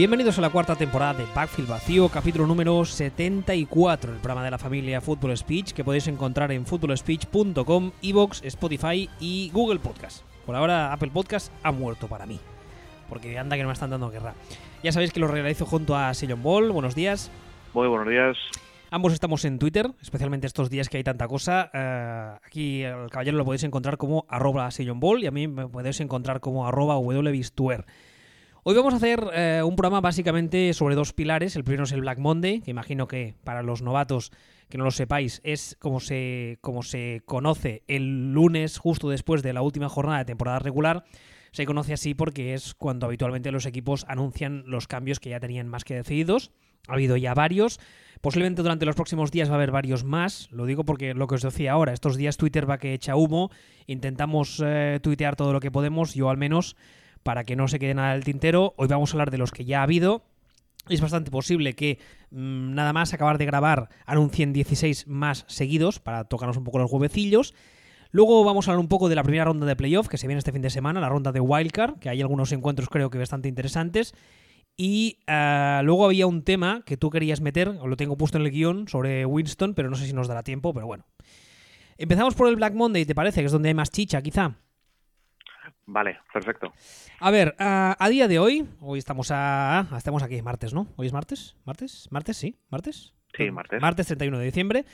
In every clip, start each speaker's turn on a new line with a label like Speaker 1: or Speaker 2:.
Speaker 1: Bienvenidos a la cuarta temporada de Backfield Vacío, capítulo número 74, el programa de la familia Football Speech que podéis encontrar en footballspeech.com, Evox, Spotify y Google Podcast. Por ahora Apple Podcast ha muerto para mí, porque anda que no me están dando guerra. Ya sabéis que lo realizo junto a Sillon Ball, buenos días.
Speaker 2: Muy buenos días.
Speaker 1: Ambos estamos en Twitter, especialmente estos días que hay tanta cosa. Eh, aquí el caballero lo podéis encontrar como arroba Ball y a mí me podéis encontrar como arroba wbistuer. Hoy vamos a hacer eh, un programa básicamente sobre dos pilares. El primero es el Black Monday, que imagino que para los novatos que no lo sepáis es como se, como se conoce el lunes justo después de la última jornada de temporada regular. Se conoce así porque es cuando habitualmente los equipos anuncian los cambios que ya tenían más que decididos. Ha habido ya varios. Posiblemente durante los próximos días va a haber varios más. Lo digo porque lo que os decía ahora, estos días Twitter va que echa humo. Intentamos eh, tuitear todo lo que podemos, yo al menos para que no se quede nada del tintero. Hoy vamos a hablar de los que ya ha habido. Es bastante posible que mm, nada más acabar de grabar anuncien 16 más seguidos para tocarnos un poco los huevecillos. Luego vamos a hablar un poco de la primera ronda de playoff que se viene este fin de semana, la ronda de Wildcard, que hay algunos encuentros creo que bastante interesantes. Y ah, luego había un tema que tú querías meter, o lo tengo puesto en el guion, sobre Winston, pero no sé si nos dará tiempo, pero bueno. Empezamos por el Black Monday, ¿te parece? Que es donde hay más chicha, quizá.
Speaker 2: Vale, perfecto.
Speaker 1: A ver, a, día de hoy, hoy estamos a. Estamos aquí, martes, ¿no? ¿Hoy es martes? ¿Martes? ¿Martes? Sí, ¿martes?
Speaker 2: Sí, martes.
Speaker 1: Martes 31 de diciembre.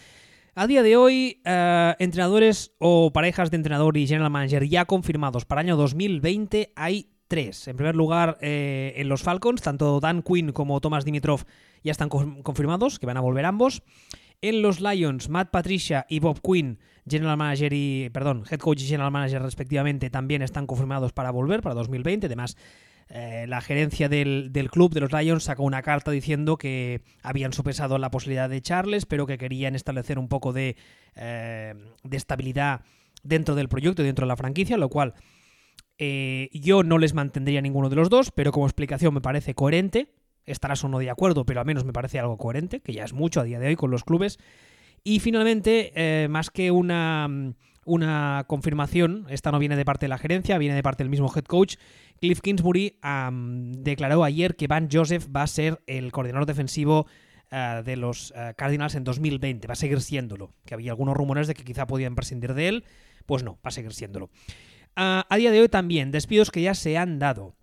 Speaker 1: A día de hoy, eh, entrenadores o parejas de entrenador y general manager ya confirmados para el año 2020 hay tres. En primer lugar, eh, en los Falcons, tanto Dan Quinn como Thomas Dimitrov ya están confirmados, que van a volver ambos. En los Lions, Matt Patricia y Bob Quinn General Manager y, perdón, Head Coach y General Manager respectivamente también están confirmados para volver para 2020. Además, eh, la gerencia del, club de los Lions sacó una carta diciendo que habían sopesado la posibilidad de echarles, pero que querían establecer un poco de, eh, de estabilidad dentro del proyecto dentro de la franquicia, lo cual eh, yo no les mantendría ninguno de los dos, pero como explicación me parece coherente. Estarás o no de acuerdo, pero al menos me parece algo coherente, que ya es mucho a día de hoy con los clubes. Y finalmente, eh, más que una, una confirmación, esta no viene de parte de la gerencia, viene de parte del mismo head coach, Cliff Kingsbury declaró ayer que Van Joseph va a ser el coordinador defensivo eh, de los eh, Cardinals en 2020, va a seguir siéndolo, que había algunos rumores de que quizá podían prescindir de él, pues no, va a seguir siéndolo. a día de hoy también, despidos que ya se han dado.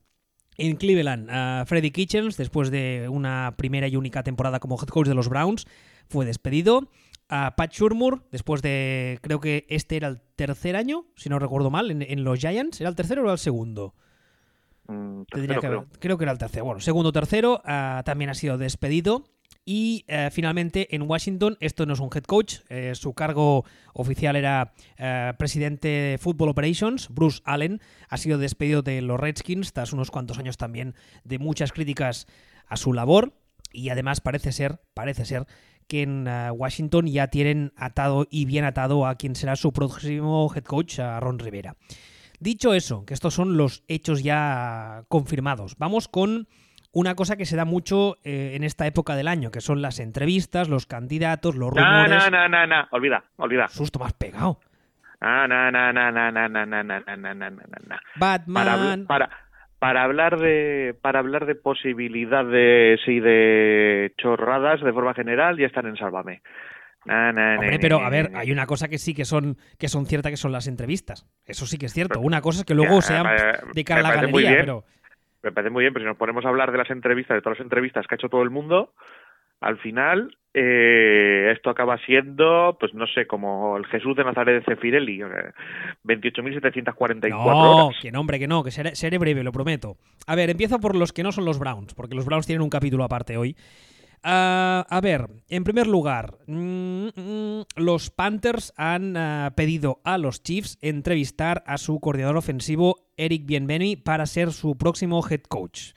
Speaker 1: En Cleveland, Freddy Kitchens, después de una primera y única temporada como head coach de los Browns, fue despedido a Pat Shurmur, después de, creo que este era el tercer año, si no recuerdo mal, en, los Giants. ¿Era el tercero o era el segundo?
Speaker 2: Mm, creo.
Speaker 1: creo. que era el tercero. Bueno, segundo tercero, ah, también ha sido despedido. Y eh, finalmente en Washington, esto no es un head coach, eh, su cargo oficial era eh, presidente de Football Operations, Bruce Allen, ha sido despedido de los Redskins tras unos cuantos años también de muchas críticas a su labor y además parece ser, parece ser que en Washington ya tienen atado y bien atado a quien será su próximo head coach, a Ron Rivera. Dicho eso, que estos son los hechos ya confirmados, vamos con una cosa que se da mucho eh, en esta época del año, que son las entrevistas, los candidatos, los rumores.
Speaker 2: No, no, no, no, olvida, olvida.
Speaker 1: Susto más pegado.
Speaker 2: Ah, no, no, no, no, no, no, no, no, no, no, no.
Speaker 1: Batman.
Speaker 2: Para, para hablar de para hablar de posibilidades y de chorradas de forma general ya están en Sálvame.
Speaker 1: Hombre, pero a ver, hay una cosa que sí que son que son ciertas que son las entrevistas. Eso sí que es cierto. Una cosa es que luego sean de cara a la galería, pero
Speaker 2: me parece muy bien, pero si nos ponemos a hablar de las entrevistas, de todas las entrevistas que ha hecho todo el mundo, al final eh, esto acaba siendo, pues no sé, como el Jesús de Nazaret de Cefirelli, 28.744 no,
Speaker 1: que no, hombre, que no, que seré, breve, lo prometo. A ver, empiezo por los que no son los Browns, porque los Browns tienen un capítulo aparte hoy. Ah, a ver, en primer lugar, mm, mm, los Panthers han ah, pedido a los Chiefs entrevistar a su coordinador ofensivo Eric Bienveni para ser su próximo head coach.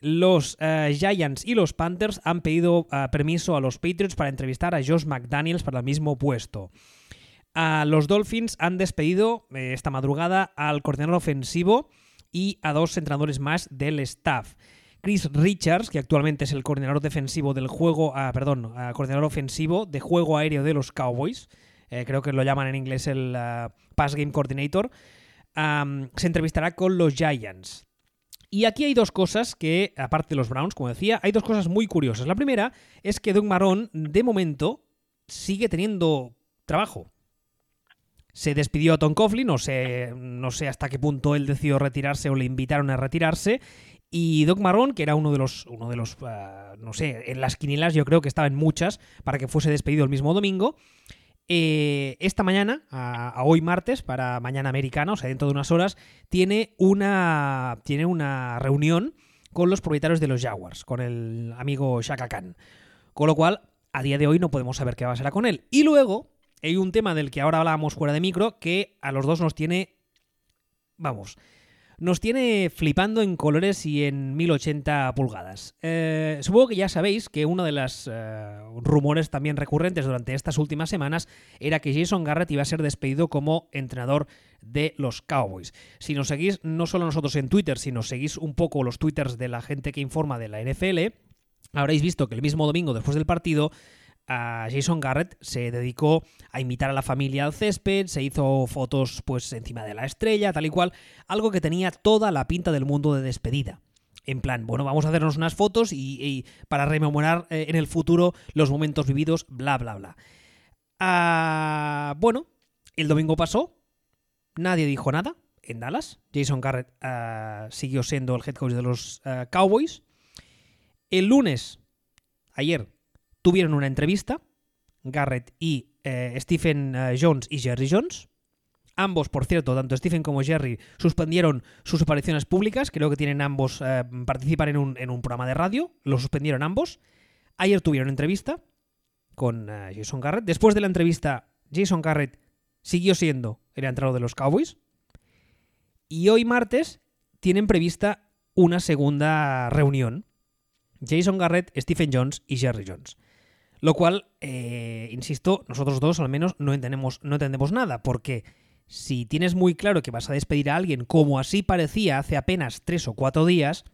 Speaker 1: Los eh, Giants y los Panthers han pedido permiso a los Patriots para entrevistar a Josh McDaniels para el mismo puesto. los Dolphins han despedido eh, esta madrugada al coordinador ofensivo y a dos entrenadores más del staff. Chris Richards, que actualmente es el coordinador defensivo del juego, ah, perdón, coordinador ofensivo de juego aéreo de los Cowboys, creo que lo llaman en inglés el Pass Game Coordinator, se entrevistará con los Giants. Y aquí hay dos cosas que, aparte de los Browns, como decía, hay dos cosas muy curiosas. La primera es que Doug Marrón, de momento, sigue teniendo trabajo. Se despidió a Tom Coughlin, no sé, no sé hasta qué punto él decidió retirarse o le invitaron a retirarse. Y Doug Marrón, que era uno de los, uno de los uh, no sé, en las quinielas yo creo que estaba en muchas para que fuese despedido el mismo domingo. Eh, esta mañana, a, hoy martes, para mañana americana, o sea, dentro de unas horas, tiene una, tiene una reunión con los propietarios de los Jaguars, con el amigo Shaka Khan. Con lo cual, a día de hoy no podemos saber qué va a ser con él. Y luego, hay un tema del que ahora hablábamos fuera de micro, que a los dos nos tiene, vamos, nos tiene flipando en colores y en 1080 pulgadas. Eh, supongo que ya sabéis que uno de los eh, rumores también recurrentes durante estas últimas semanas era que Jason Garrett iba a ser despedido como entrenador de los Cowboys. Si nos seguís no solo nosotros en Twitter, si nos seguís un poco los twitters de la gente que informa de la NFL, habréis visto que el mismo domingo después del partido Jason Garrett se dedicó a invitar a la familia al césped, se hizo fotos pues encima de la estrella, tal y cual, algo que tenía toda la pinta del mundo de despedida. En plan, bueno, vamos a hacernos unas fotos y, para rememorar eh, en el futuro los momentos vividos, bla, bla, bla. Ah, bueno, el domingo pasó, nadie dijo nada en Dallas. Jason Garrett uh, siguió siendo el head coach de los uh, Cowboys. El lunes, ayer, tuvieron una entrevista, Garrett y eh, Stephen eh, Jones y Jerry Jones. Ambos, por cierto, tanto Stephen como Jerry, suspendieron sus apariciones públicas. Creo que tienen ambos, eh, en un, programa de radio. Lo suspendieron ambos. Ayer tuvieron entrevista con uh, Jason Garrett. Después de la entrevista, Jason Garrett siguió siendo el entrenador de los Cowboys. Y hoy martes tienen prevista una segunda reunión. Jason Garrett, Stephen Jones y Jerry Jones. Lo cual, eh, insisto, nosotros dos al menos no entendemos, no entendemos nada, porque si tienes muy claro que vas a despedir a alguien como así parecía hace apenas tres o cuatro días,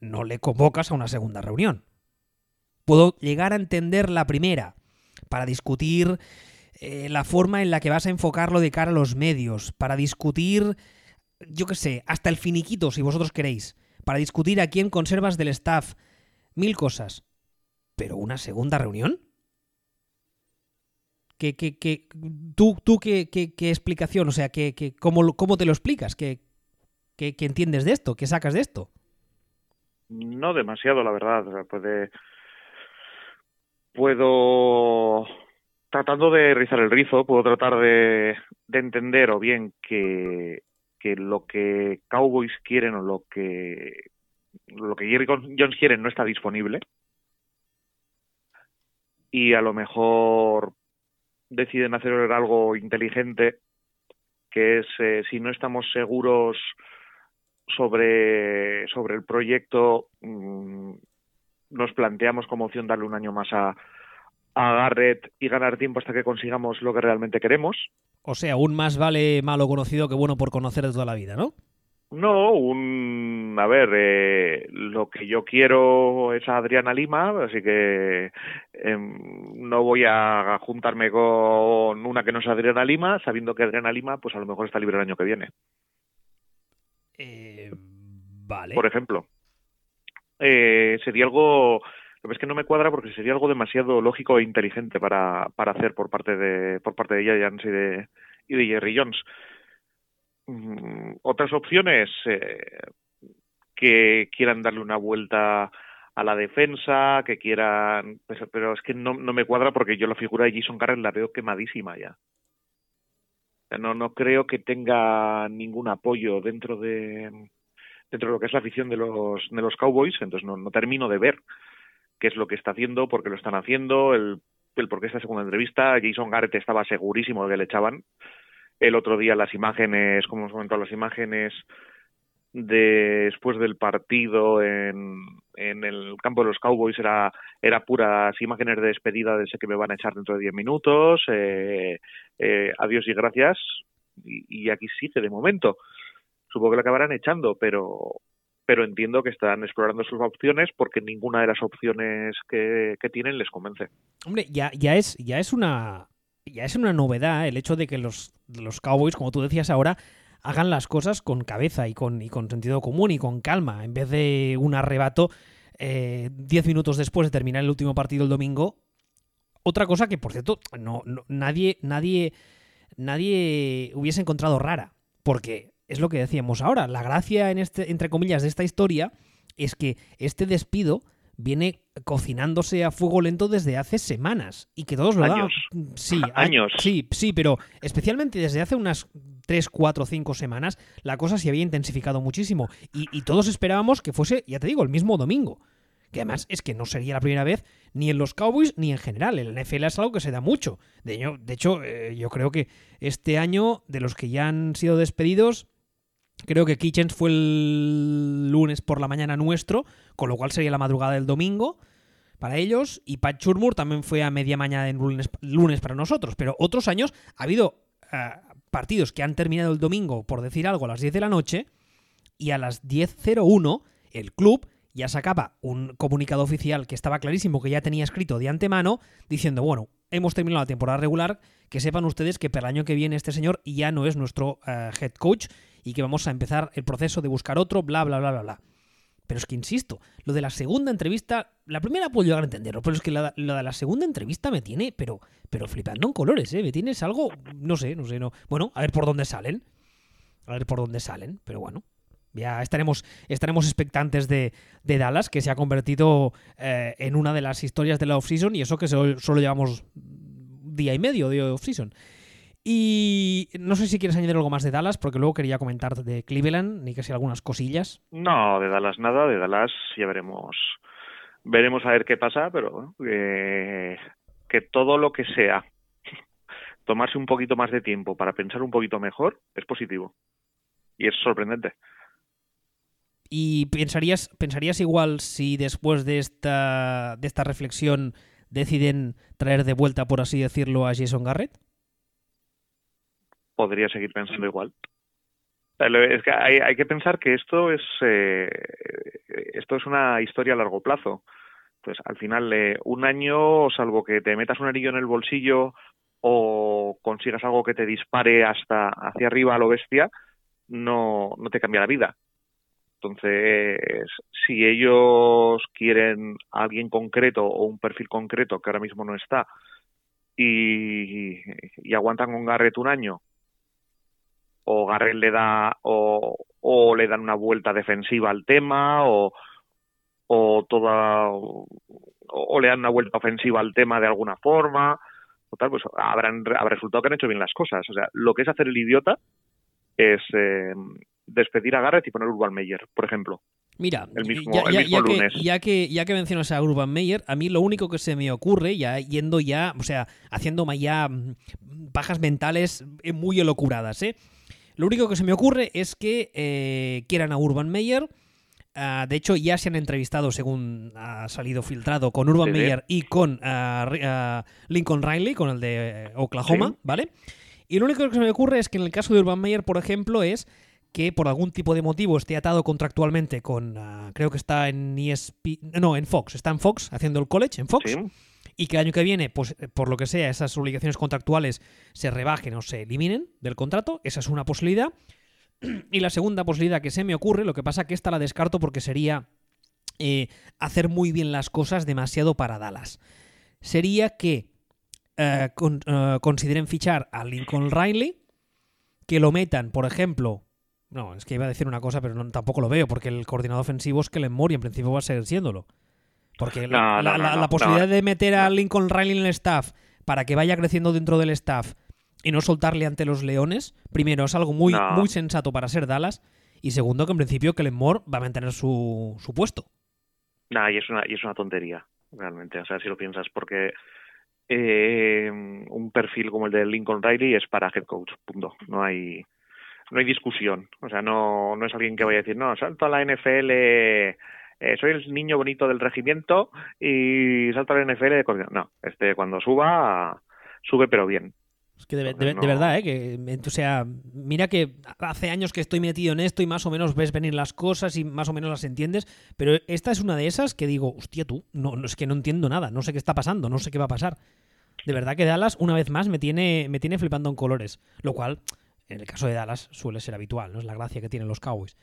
Speaker 1: no le convocas a una segunda reunión. Puedo llegar a entender la primera, para discutir eh, la forma en la que vas a enfocarlo de cara a los medios, para discutir, yo qué sé, hasta el finiquito, si vosotros queréis, para discutir a quién conservas del staff, mil cosas. ¿Pero una segunda reunión? ¿Qué, qué, qué, ¿Tú, tú qué, qué, explicación? O sea, ¿qué, cómo, ¿cómo te lo explicas? ¿Qué, qué, ¿Qué entiendes de esto? ¿Qué sacas de esto?
Speaker 2: No demasiado, la verdad. Puedo... Tratando de rizar el rizo, puedo tratar de, de entender o bien que, que lo que Cowboys quieren o lo que lo que Jerry Jones quieren no está disponible y a lo mejor deciden hacer algo inteligente que es eh, si no estamos seguros sobre sobre el proyecto mmm, nos planteamos como opción darle un año más a, a Garrett y ganar tiempo hasta que consigamos lo que realmente queremos.
Speaker 1: O sea, aún más vale malo conocido que bueno por conocer de toda la vida, ¿no?
Speaker 2: No, un. A ver, eh, lo que yo quiero es a Adriana Lima, así que eh, no voy a juntarme con una que no es Adriana Lima, sabiendo que Adriana Lima, pues a lo mejor está libre el año que viene.
Speaker 1: Eh, vale.
Speaker 2: Por ejemplo. Eh, sería algo. Lo que es que no me cuadra porque sería algo demasiado lógico e inteligente para, para hacer por parte de por parte de Giants y de, y de Jerry Jones. Mm, otras opciones eh, que quieran darle una vuelta a la defensa, que quieran, pues, pero es que no, no, me cuadra porque yo la figura de Jason Garrett la veo quemadísima ya. No, no creo que tenga ningún apoyo dentro de dentro de lo que es la afición de los de los Cowboys, entonces no, no termino de ver qué es lo que está haciendo, por qué lo están haciendo, el, el por qué esta segunda entrevista. Jason Garrett estaba segurísimo de que le echaban el otro día las imágenes, como hemos comentado, las imágenes de, después del partido en, en el campo de los Cowboys era, era puras imágenes de despedida de sé que me van a echar dentro de 10 minutos, eh, eh, adiós y gracias, y, y, aquí sigue de momento. Supongo que lo acabarán echando, pero pero entiendo que están explorando sus opciones porque ninguna de las opciones que, que tienen les convence.
Speaker 1: Hombre, ya, ya es, ya es una ya es una novedad el hecho de que los, los Cowboys, como tú decías ahora, hagan las cosas con cabeza y con, y con sentido común y con calma, en vez de un arrebato eh, diez minutos después de terminar el último partido el domingo. Otra cosa que, por cierto, no, nadie, nadie, nadie hubiese encontrado rara, porque es lo que decíamos ahora, la gracia en este, entre comillas, de esta historia es que este despido viene cocinándose a fuego lento desde hace semanas y que todos lo
Speaker 2: años.
Speaker 1: Sí,
Speaker 2: años.
Speaker 1: Sí, sí, pero especialmente desde hace unas 3, 4, 5 semanas la cosa se había intensificado muchísimo y, y todos esperábamos que fuese, ya te digo, el mismo domingo. Que además es que no sería la primera vez ni en los Cowboys ni en general. El NFL es algo que se da mucho. De hecho, de hecho eh, yo creo que este año, de los que ya han sido despedidos, Creo que Kitchens fue el lunes por la mañana nuestro, con lo cual sería la madrugada del domingo para ellos. Y Pat Churmur también fue a media mañana en lunes, para nosotros. Pero otros años ha habido eh, partidos que han terminado el domingo, por decir algo, a las 10 de la noche. Y a las 10.01 el club ya sacaba un comunicado oficial que estaba clarísimo, que ya tenía escrito de antemano, diciendo, bueno, hemos terminado la temporada regular, que sepan ustedes que para el año que viene este señor ya no es nuestro eh, head coach y que vamos a empezar el proceso de buscar otro, bla, bla, bla, bla, bla. Pero es que insisto, lo de la segunda entrevista, la primera puedo llegar a entenderlo, pero es que la, de la segunda entrevista me tiene, pero, pero flipando en colores, ¿eh? Me tienes algo, no sé, no sé, no. Bueno, a ver por dónde salen. A ver por dónde salen, pero bueno. Ya estaremos, estaremos expectantes de, de Dallas, que se ha convertido eh, en una de las historias de la off-season, y eso que solo, solo llevamos día y medio de off-season. Y no sé si quieres añadir algo más de Dallas, porque luego quería comentar de Cleveland, ni que sea algunas cosillas.
Speaker 2: No, de Dallas nada, de Dallas ya veremos. Veremos a ver qué pasa, pero que todo lo que sea tomarse un poquito más de tiempo para pensar un poquito mejor es positivo. Y es sorprendente.
Speaker 1: ¿Y pensarías, pensarías igual si después de esta, de esta reflexión deciden traer de vuelta, por así decirlo, a Jason Garrett?
Speaker 2: Podría seguir pensando igual. Es que hay, que pensar que esto es eh, esto es una historia a largo plazo. Entonces, al final, un año, salvo que te metas un anillo en el bolsillo o consigas algo que te dispare hasta hacia arriba a lo bestia, no, no te cambia la vida. Entonces, si ellos quieren a alguien concreto o un perfil concreto que ahora mismo no está y, y aguantan con Garrett un año o Garrett le da o, o, le dan una vuelta defensiva al tema o, o toda o, le dan una vuelta ofensiva al tema de alguna forma o tal pues habrán habrá resultado que han hecho bien las cosas o sea lo que es hacer el idiota es eh, despedir a Garrett y poner Urban Meyer por ejemplo
Speaker 1: Mira, el mismo, ya, el mismo lunes. Que, ya, que, ya que mencionas a Urban Meyer, a mí lo único que se me ocurre, ya yendo ya, o sea, haciendo ya pajas mentales eh, muy elocuradas, ¿eh? Lo único que se me ocurre es que eh, quieran a Urban Meyer. Ah, de hecho, ya se han entrevistado, según ha salido filtrado, con Urban Meyer y con ah, ah, Lincoln Riley, con el de eh, Oklahoma, ¿vale? Y lo único que se me ocurre es que en el caso de Urban Meyer, por ejemplo, es que por algún tipo de motivo esté atado contractualmente con, creo que está en ESP, no, en Fox, está en Fox, haciendo el college en Fox y que el año que viene, pues eh, por lo que sea, esas obligaciones contractuales se rebajen o se eliminen del contrato, esa es una posibilidad. Y la segunda posibilidad que se me ocurre, lo que pasa que esta la descarto porque sería eh, hacer muy bien las cosas demasiado para Dallas. Sería que eh, consideren fichar a Lincoln Riley, que lo metan, por ejemplo, no, es que iba a decir una cosa, pero tampoco lo veo, porque el coordinador ofensivo es que Mori en principio va a seguir siéndolo. Porque la, posibilidad de meter a Lincoln Riley en el staff para que vaya creciendo dentro del staff y no soltarle ante los Leones, primero es algo muy, muy sensato para ser Dallas y segundo que en principio Kellen Moore va a mantener su, su puesto.
Speaker 2: Nah, y es una y es una tontería realmente, o sea, si lo piensas porque eh, un perfil como el de Lincoln Riley es para head coach, punto. No hay no hay discusión, o sea, no no es alguien que vaya a decir, "No, salto a la NFL eh, soy el niño bonito del regimiento y salto al NFL de No, este cuando suba, sube pero bien.
Speaker 1: Es que de, verdad, ¿eh? Que, o sea, mira que hace años que estoy metido en esto y más o menos ves venir las cosas y más o menos las entiendes, pero esta es una de esas que digo, hostia tú, no, es que no entiendo nada, no sé qué está pasando, no sé qué va a pasar. De verdad que Dallas, una vez más, me tiene, me tiene flipando en colores, lo cual en el caso de Dallas suele ser habitual, ¿no? Es la gracia que tienen los Cowboys.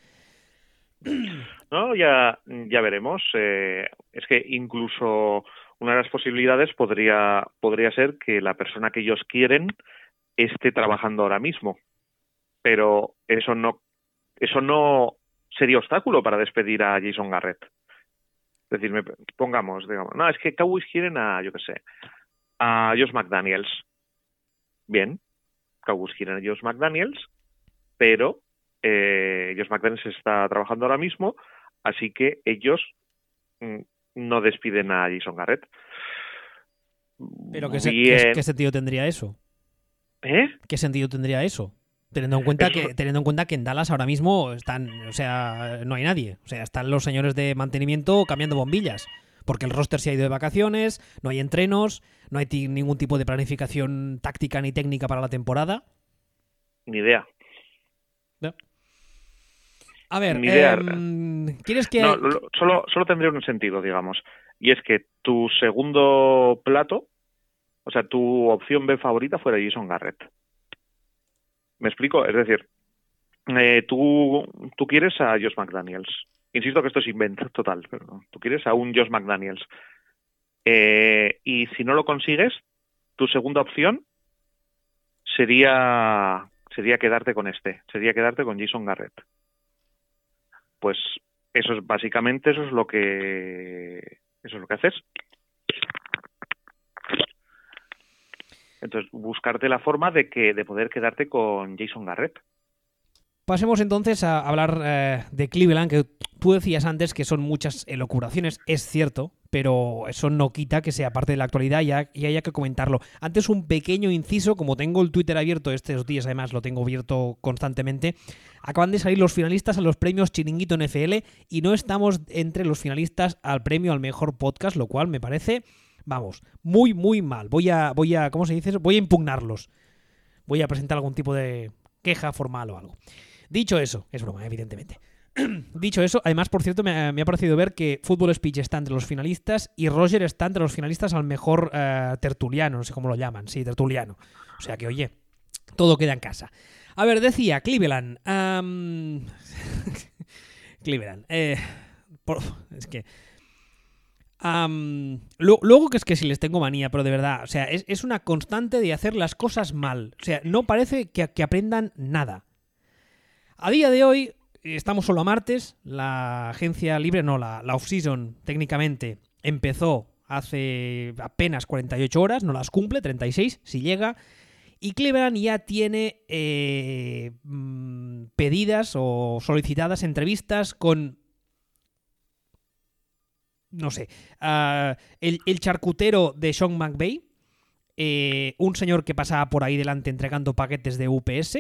Speaker 2: No, ya, ya veremos. Eh, es que incluso una de las posibilidades podría, podría ser que la persona que ellos quieren esté trabajando ahora mismo. Pero eso no, eso no sería obstáculo para despedir a Jason Garrett. Es decir, pongamos, digamos, no, es que Cowboys quieren a, yo qué sé, a Josh McDaniels. Bien, Cowboys quieren a Josh McDaniels, pero eh, Josh McDaniels está trabajando ahora mismo, así que ellos mm, no despiden a Jason Garrett.
Speaker 1: ¿Pero qué, qué, qué sentido tendría eso?
Speaker 2: ¿Eh?
Speaker 1: ¿Qué sentido tendría eso? Teniendo en cuenta que teniendo en cuenta que en Dallas ahora mismo están, o sea, no hay nadie, o sea, están los señores de mantenimiento cambiando bombillas, porque el roster se ha ido de vacaciones, no hay entrenos, no hay ningún tipo de planificación táctica ni técnica para la temporada.
Speaker 2: Ni idea.
Speaker 1: A ver, eh, ¿quieres que
Speaker 2: no, solo solo tendría un sentido, digamos, y es que tu segundo plato, o sea, tu opción B favorita fuera Jason Garrett. ¿Me explico? Es decir, eh, tú, tú quieres a Josh McDaniels. Insisto que esto es invento total, pero tú quieres a un Josh McDaniels. Eh, y si no lo consigues, tu segunda opción sería sería quedarte con este, sería quedarte con Jason Garrett. Pues eso es básicamente eso es lo que eso es lo que haces. Entonces, buscarte la forma de que de poder quedarte con Jason Garrett.
Speaker 1: Pasemos entonces a hablar eh, de Cleveland, que tú decías antes que son muchas elocuraciones, es cierto, pero eso no quita que sea parte de la actualidad y, y, haya que comentarlo. Antes un pequeño inciso, como tengo el Twitter abierto estos días, además lo tengo abierto constantemente, acaban de salir los finalistas a los premios Chiringuito NFL y no estamos entre los finalistas al premio al mejor podcast, lo cual me parece Vamos, muy, muy mal. Voy a, voy a, ¿cómo se dice? Voy a impugnarlos. Voy a presentar algún tipo de queja formal o algo. Dicho eso, es broma, evidentemente. Dicho eso, además, por cierto, me ha, parecido ver que Fútbol Speech está entre los finalistas y Roger está entre los finalistas al mejor eh, tertuliano, no sé cómo lo llaman, sí, tertuliano. O sea que, oye, todo queda en casa. A ver, decía Cleveland. Cleveland. Eh, es que luego que es que si les tengo manía, pero de verdad, o sea, es, una constante de hacer las cosas mal. O sea, no parece que, aprendan nada. A día de hoy, estamos solo a martes, la agencia libre, no, la, la off-season técnicamente empezó hace apenas 48 horas, no las cumple, 36 si llega. Y Cleveland ya tiene eh, mm, pedidas o solicitadas entrevistas con no sé, uh, el, charcutero de Sean McVay, eh, un señor que pasaba por ahí delante entregando paquetes de UPS,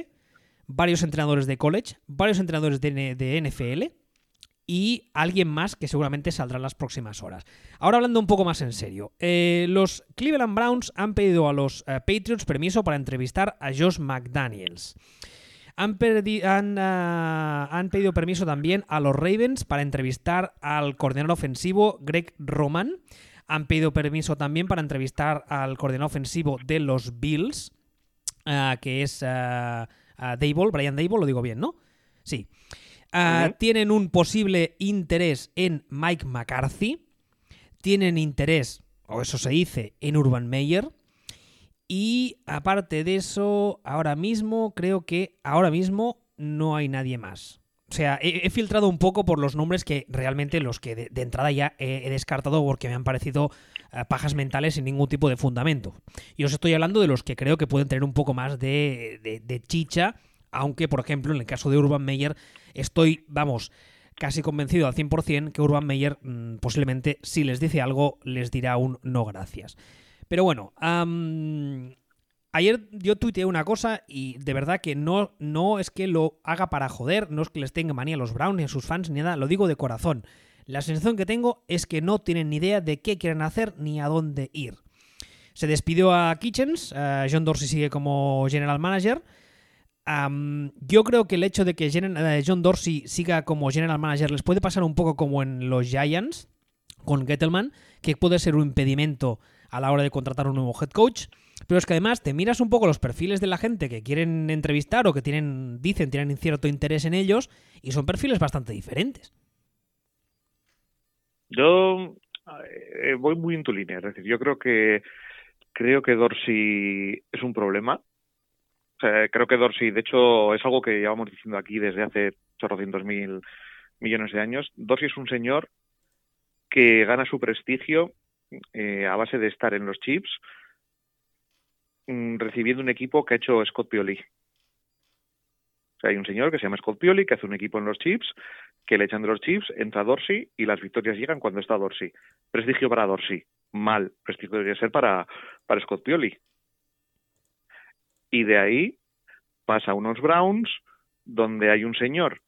Speaker 1: varios entrenadores de college, varios entrenadores de NFL y alguien más que seguramente saldrá en las próximas horas. Ahora hablando un poco más en serio, eh, los Cleveland Browns han pedido a los uh, Patriots permiso para entrevistar a Josh McDaniels. Han, ah, han, pedido permiso también a los Ravens para entrevistar al coordinador ofensivo Greg Roman. Han pedido permiso también para entrevistar al coordinador ofensivo de los Bills, ah, que es Dable, Brian Dable, lo digo bien, ¿no? Sí. Tienen un posible interés en Mike McCarthy. Tienen interés, o eso se dice, en Urban Meyer. Y aparte de eso, ahora mismo, creo que ahora mismo no hay nadie más. O sea, he, filtrado un poco por los nombres que realmente los que de, entrada ya he, descartado porque me han parecido eh, pajas mentales sin ningún tipo de fundamento. Y os estoy hablando de los que creo que pueden tener un poco más de, chicha, aunque, por ejemplo, en el caso de Urban Meyer, estoy, vamos, casi convencido al 100% que Urban Meyer mm, posiblemente, si les dice algo, les dirá un no gracias. Pero bueno, ayer yo tuiteé una cosa y de verdad que no, no es que lo haga para joder, no es que les tenga manía a los Browns ni a sus fans ni nada, lo digo de corazón. La sensación que tengo es que no tienen ni idea de qué quieren hacer ni a dónde ir. Se despidió a Kitchens, John Dorsey sigue como general manager. Yo creo que el hecho de que eh, John Dorsey siga como general manager les puede pasar un poco como en los Giants con Gettelman, que puede ser un impedimento a la hora de contratar un nuevo head coach. Pero es que además te miras un poco los perfiles de la gente que quieren entrevistar o que tienen, dicen, tienen cierto interés en ellos y son perfiles bastante diferentes.
Speaker 2: Yo eh, voy muy en tu línea, es decir, yo creo que creo que Dorsey es un problema. Creo que Dorsey, de hecho, es algo que llevamos diciendo aquí desde hace chorrocientos mil millones de años. Dorsey es un señor que gana su prestigio eh, a base de estar en los chips, mm, recibiendo un equipo que ha hecho Scott Pioli. O sea, hay un señor que se llama Scott Pioli que hace un equipo en los chips, que le echan de los chips, entra Dorsey y las victorias llegan cuando está Dorsey. Prestigio para Dorsey. Mal. Prestigio debería ser para, para Scott Pioli. Y de ahí pasa a unos Browns donde hay un señor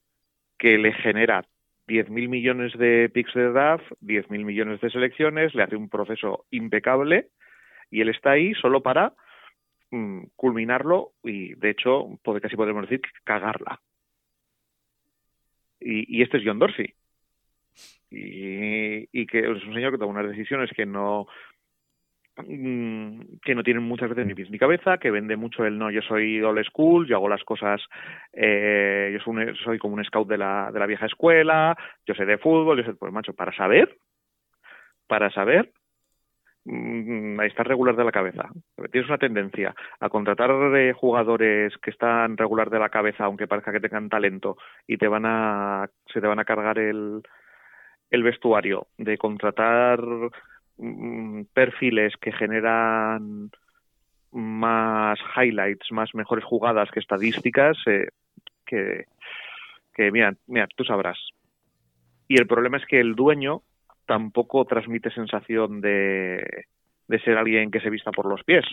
Speaker 2: que le genera 10.000 millones de picks de draft, 10.000 millones de selecciones, le hace un proceso impecable y él está ahí solo para mm, culminarlo y, de hecho, casi podemos decir cagarla. Y, y este es John Dorsey. Y, y, que es un señor que toma unas decisiones que no que no tienen muchas veces ni pies ni cabeza, que vende mucho el no, yo soy old school, yo hago las cosas, eh, yo soy, soy, como un scout de la, de la vieja escuela, yo sé de fútbol, yo sé, pues macho, para saber, para saber, mmm, estar regular de la cabeza. Tienes una tendencia a contratar eh, jugadores que están regular de la cabeza, aunque parezca que tengan talento, y te van a, se te van a cargar el, el vestuario, de contratar Mm, perfiles que generan más highlights, más mejores jugadas que estadísticas, eh, que, mira, mira, tú sabrás. Y el problema es que el dueño tampoco transmite sensación de, de ser alguien que se vista por los pies.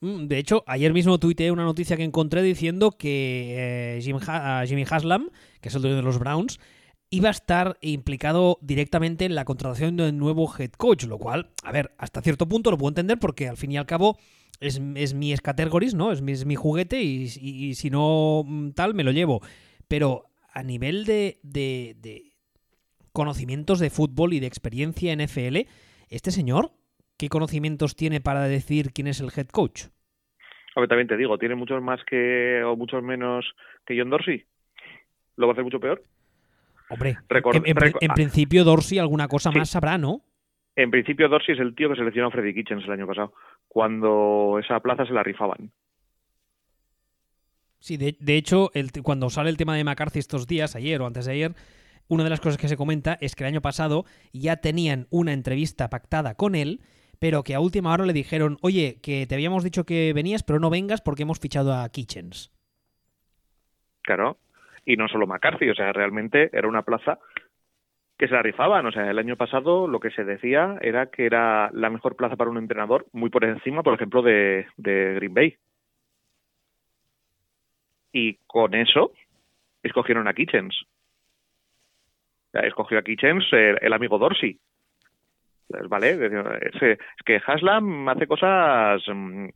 Speaker 1: Mm, de hecho, ayer mismo tuiteé una noticia que encontré diciendo que eh, Jimmy Haslam, que es el dueño de los Browns, iba a estar implicado directamente en la contratación de un nuevo head coach, lo cual, a ver, hasta cierto punto lo puedo entender porque al fin y al cabo es, mi escategoris, ¿no? Es mi, es mi juguete y, si no mm, tal, me lo llevo. Pero a nivel de, de, de conocimientos de fútbol y de experiencia en FL, este señor, ¿qué conocimientos tiene para decir quién es el head coach?
Speaker 2: A ver, también te digo, tiene muchos más que o muchos menos que John Dorsey. ¿Lo va a hacer mucho peor?
Speaker 1: Hombre, Record, en, en, en, principio Dorsey alguna cosa sí. más sabrá, ¿no?
Speaker 2: En principio Dorsey es el tío que seleccionó a Freddy Kitchens el año pasado, cuando esa plaza se la rifaban.
Speaker 1: Sí, de, de hecho, el, cuando sale el tema de McCarthy estos días, ayer o antes de ayer, una de las cosas que se comenta es que el año pasado ya tenían una entrevista pactada con él, pero que a última hora le dijeron, oye, que te habíamos dicho que venías, pero no vengas porque hemos fichado a Kitchens.
Speaker 2: Claro, y no solo McCarthy, o sea, realmente era una plaza que se la rifaban. O sea, el año pasado lo que se decía era que era la mejor plaza para un entrenador, muy por encima, por ejemplo, de, Green Bay. Y con eso escogieron a Kitchens. Escogió a Kitchens el, amigo Dorsey. Pues, vale, es, es que Haslam hace cosas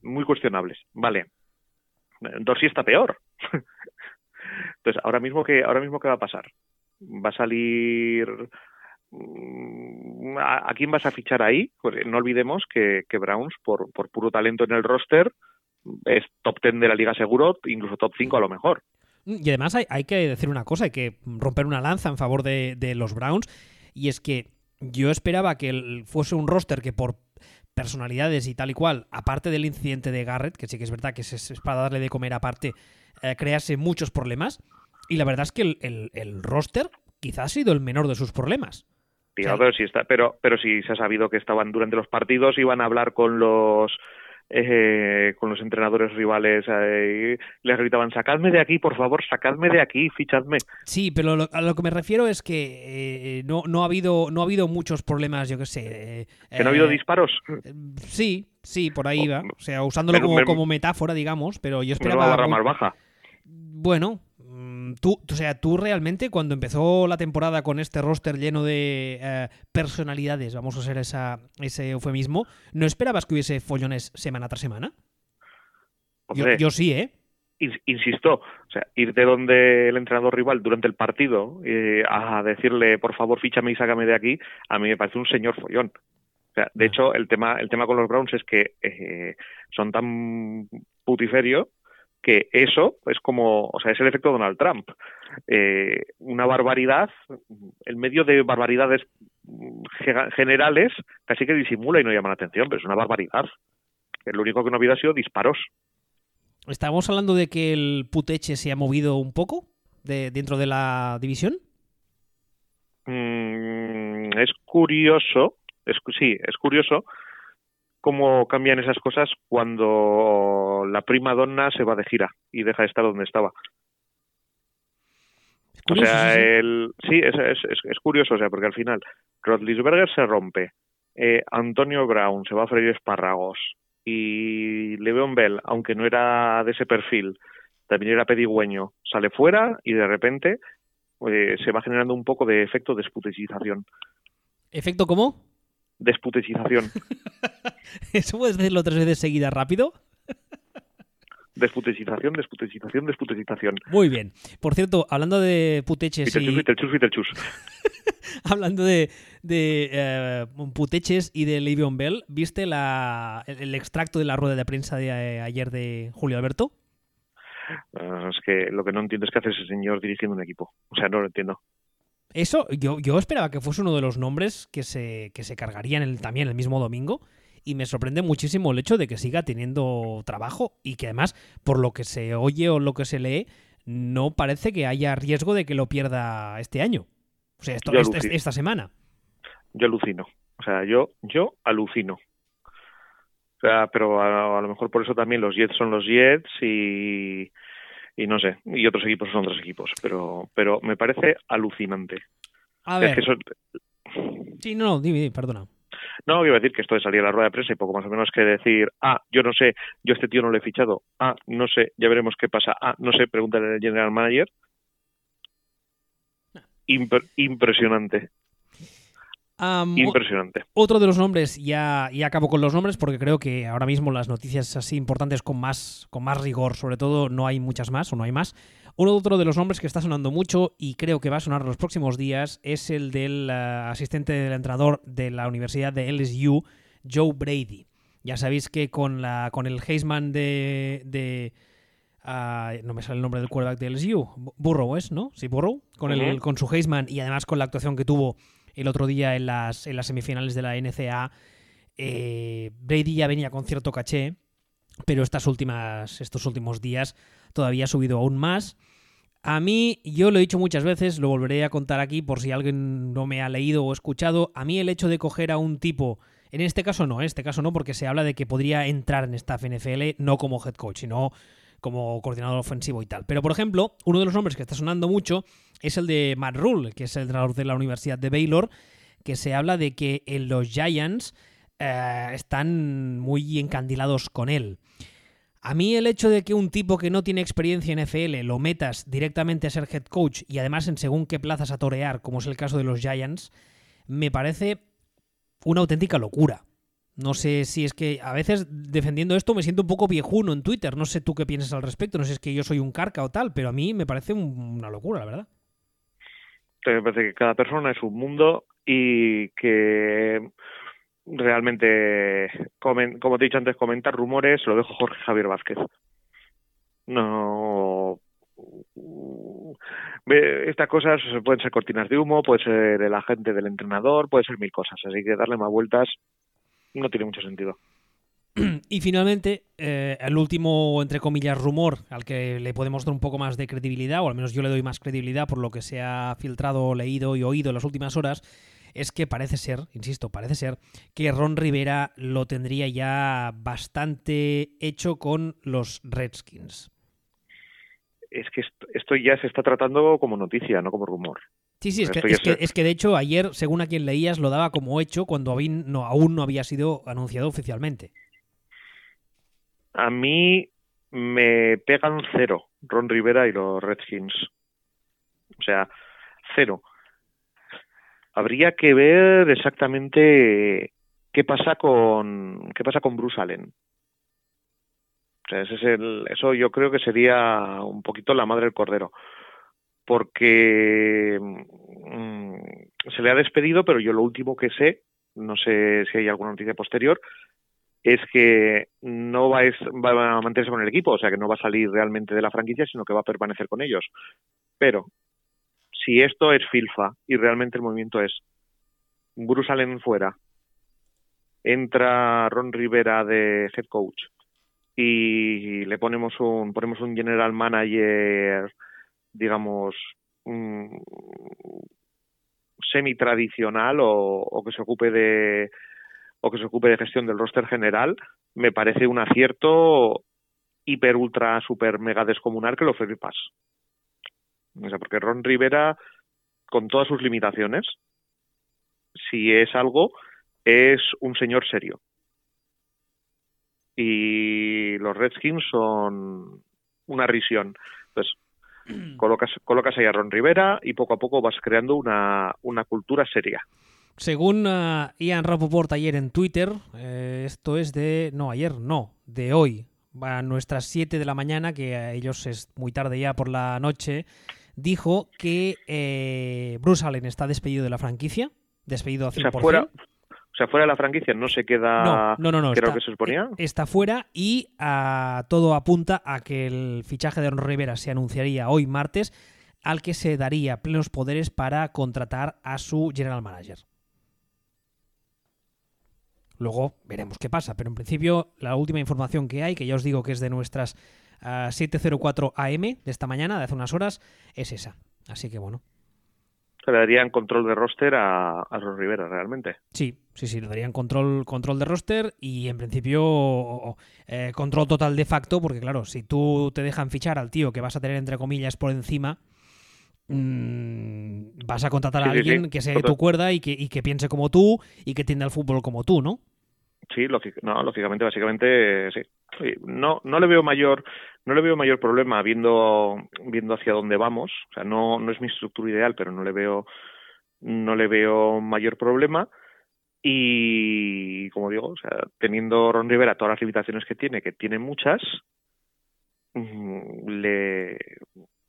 Speaker 2: muy cuestionables. Vale. Dorsey está peor. Entonces, ahora mismo que ahora mismo qué va a pasar? Va a salir mm, ¿A, ¿A, quién vas a fichar ahí? Pues no olvidemos que, que Browns, por, por, puro talento en el roster, es top 10 de la liga seguro, incluso top 5 a lo mejor.
Speaker 1: Y además hay, hay que decir una cosa, hay que romper una lanza en favor de, de los Browns, y es que yo esperaba que fuese un roster que por personalidades y tal y cual, aparte del incidente de Garrett, que sí que es verdad que es para darle de comer aparte, eh, crearse muchos problemas. Y la verdad es que el, el, el, roster quizás ha sido el menor de sus problemas.
Speaker 2: Tío, pero si está, pero, pero si se ha sabido que estaban durante los partidos, iban a hablar con los eh, con los entrenadores rivales eh, les gritaban sacadme de aquí por favor sacadme de aquí fichadme
Speaker 1: sí pero lo, a lo que me refiero es que eh, no, no ha habido no ha habido muchos problemas yo que sé
Speaker 2: que no ha habido disparos
Speaker 1: sí sí por ahí va o sea usándolo como, me, como metáfora digamos pero yo esperaba
Speaker 2: barra más baja
Speaker 1: bueno Tú, o sea, tú realmente cuando empezó la temporada con este roster lleno de eh, personalidades, vamos a hacer esa, ese eufemismo, ¿no esperabas que hubiese follones semana tras semana?
Speaker 2: Hombre,
Speaker 1: yo, yo, sí, ¿eh?
Speaker 2: Insisto, o sea, ir de donde el entrenador rival durante el partido eh, a decirle, por favor, fíchame y sácame de aquí, a mí me parece un señor follón. O sea, de hecho, el tema, el tema con los Browns es que eh, son tan putiferio que eso es como, o sea, es el efecto Donald Trump. Eh, una barbaridad, el medio de barbaridades generales casi que disimula y no llama la atención, pero es una barbaridad. Lo único que no ha habido ha sido disparos.
Speaker 1: ¿Estábamos hablando de que el puteche se ha movido un poco de, dentro de la división?
Speaker 2: Mm, es curioso, es, sí, es curioso cómo cambian esas cosas cuando la prima donna se va de gira y deja de estar donde estaba. o sea, El, sí, es, es, es, curioso, o sea, porque al final Rodlisberger se rompe, eh, Antonio Brown se va a freír espárragos y Le'Veon Bell, aunque no era de ese perfil, también era pedigüeño, sale fuera y de repente eh, se va generando un poco de efecto de esputecización.
Speaker 1: ¿Efecto cómo?
Speaker 2: Desputecización.
Speaker 1: ¿Eso puedes decirlo tres veces seguidas rápido?
Speaker 2: Desputecización, desputecización, desputecización.
Speaker 1: Muy bien. Por cierto, hablando de puteches
Speaker 2: y...
Speaker 1: hablando de, de eh, puteches y de Le'Veon Bell, ¿viste la, el, extracto de la rueda de prensa de eh, ayer de Julio Alberto?
Speaker 2: Ah, es que lo que no entiendo es qué hace ese señor dirigiendo un equipo. O sea, no lo entiendo.
Speaker 1: Eso, yo, yo esperaba que fuese uno de los nombres que se, que se cargarían el, también el mismo domingo. Y me sorprende muchísimo el hecho de que siga teniendo trabajo y que además, por lo que se oye o lo que se lee, no parece que haya riesgo de que lo pierda este año. O sea, esto, esta, esta semana.
Speaker 2: Yo alucino. O sea, yo, yo alucino. O sea, pero a, lo mejor por eso también los Jets son los Jets y, y no sé, y otros equipos son otros equipos, pero, pero me parece alucinante.
Speaker 1: A ver. Sí, no, dime, perdona.
Speaker 2: No, iba a decir que esto de salir a la rueda de prensa y poco más o menos que decir, ah, yo no sé, yo a este tío no le he fichado, ah, no sé, ya veremos qué pasa, ah, no sé, pregúntale al general manager. impresionante. Impresionante.
Speaker 1: Otro de los nombres, ya, ya acabo con los nombres porque creo que ahora mismo las noticias así importantes con más, con más rigor, sobre todo no hay muchas más o no hay más. Uno otro de los nombres que está sonando mucho y creo que va a sonar los próximos días es el del eh, asistente del entrenador de la Universidad de LSU, Joe Brady. Ya sabéis que con, la, con el Heisman de... de no me sale el nombre del quarterback de LSU. Burrow es, ¿no? Sí, Burrow. Con, el, con su Heisman y además con la actuación que tuvo el otro día en las, semifinales de la NCA. Eh, Brady ya venía con cierto caché, pero estas últimas, estos últimos días todavía ha subido aún más. A mí, yo lo he dicho muchas veces, lo volveré a contar aquí por si alguien no me ha leído o escuchado. A mí el hecho de coger a un tipo, en este caso no, en este caso no, porque se habla de que podría entrar en staff NFL no como head coach, sino como coordinador ofensivo y tal. Pero, por ejemplo, uno de los nombres que está sonando mucho es el de Matt Rule, que es el entrenador de la Universidad de Baylor, que se habla de que en los Giants eh, están muy encandilados con él. A mí el hecho de que un tipo que no tiene experiencia en NFL lo metas directamente a ser head coach y además en según qué plazas a torear, como es el caso de los Giants, me parece una auténtica locura. No sé si es que a veces defendiendo esto me siento un poco viejuno en Twitter. No sé tú qué piensas al respecto. No sé si es que yo soy un carca o tal, pero a mí me parece una locura, la verdad.
Speaker 2: Me parece que cada persona es un mundo y que realmente, como te he dicho antes, comentar rumores lo dejo Jorge Javier Vázquez. No. Estas cosas pueden ser cortinas de humo, puede ser el agente del entrenador, puede ser mil cosas. Así que darle más vueltas no tiene mucho sentido.
Speaker 1: Y finalmente, eh, el último, entre comillas, rumor al que le podemos dar un poco más de credibilidad, o al menos yo le doy más credibilidad por lo que se ha filtrado, leído y oído en las últimas horas, es que parece ser, insisto, parece ser que Ron Rivera lo tendría ya bastante hecho con los Redskins.
Speaker 2: Es que esto ya se está tratando como noticia, no como rumor.
Speaker 1: Sí, sí, es que, es que, de hecho ayer, según a quien leías, lo daba como hecho cuando aún no, aún no había sido anunciado oficialmente.
Speaker 2: A mí me pegan cero Ron Rivera y los Redskins. O sea, cero. Habría que ver exactamente qué pasa con qué pasa con Bruce Allen. O sea, ese es el, eso yo creo que sería un poquito la madre del cordero porque mm, se le ha despedido, pero yo lo último que sé no sé si hay alguna noticia posterior, es que no va a, mantenerse con el equipo, o sea que no va a salir realmente de la franquicia, sino que va a permanecer con ellos. Pero si esto es filfa y realmente el movimiento es Bruce Allen fuera, entra Ron Rivera de head coach y le ponemos un ponemos un general manager digamos semi tradicional o, que se ocupe de o que se ocupe de gestión del roster general me parece un acierto hiper ultra super mega descomunal que lo flipas o sea porque Ron Rivera con todas sus limitaciones si es algo es un señor serio y los Redskins son una risión. Entonces, colocas, colocas ahí a Ron Rivera y poco a poco vas creando una, una cultura seria.
Speaker 1: Según uh, Ian Rapoport ayer en Twitter, eh, esto es de... No, ayer no, de hoy, a nuestras 7 de la mañana, que a ellos es muy tarde ya por la noche, dijo que eh, Bruce Allen está despedido de la franquicia, despedido a 100%.
Speaker 2: fuera, o sea, fuera de la franquicia no se queda.
Speaker 1: No, no, no.
Speaker 2: Creo que se suponía.
Speaker 1: Está fuera y ah, todo apunta a que el fichaje de Ron Rivera se anunciaría hoy martes, al que se daría plenos poderes para contratar a su general manager. Luego veremos qué pasa, pero en principio la última información que hay, que ya os digo que es de nuestras 7.04 ah, AM de esta mañana, de hace unas horas, es esa. Así que bueno,
Speaker 2: le darían control de roster a, a Ron Rivera realmente.
Speaker 1: Sí, sí, sí, le darían control, control de roster y en principio eh, control total de facto, porque claro, si tú te dejan fichar al tío que vas a tener entre comillas por encima, mmm, vas a contratar a alguien que sea de tu cuerda y que, y que piense como tú y que tienda el fútbol como tú, ¿no?
Speaker 2: Sí, no, lógicamente, básicamente sí. No, no le veo mayor, no le veo mayor problema viendo, viendo hacia dónde vamos. O sea, no, no es mi estructura ideal, pero no le veo, no le veo mayor problema. Y como digo, o sea, teniendo Ron Rivera todas las limitaciones que tiene, que tiene muchas, mm, le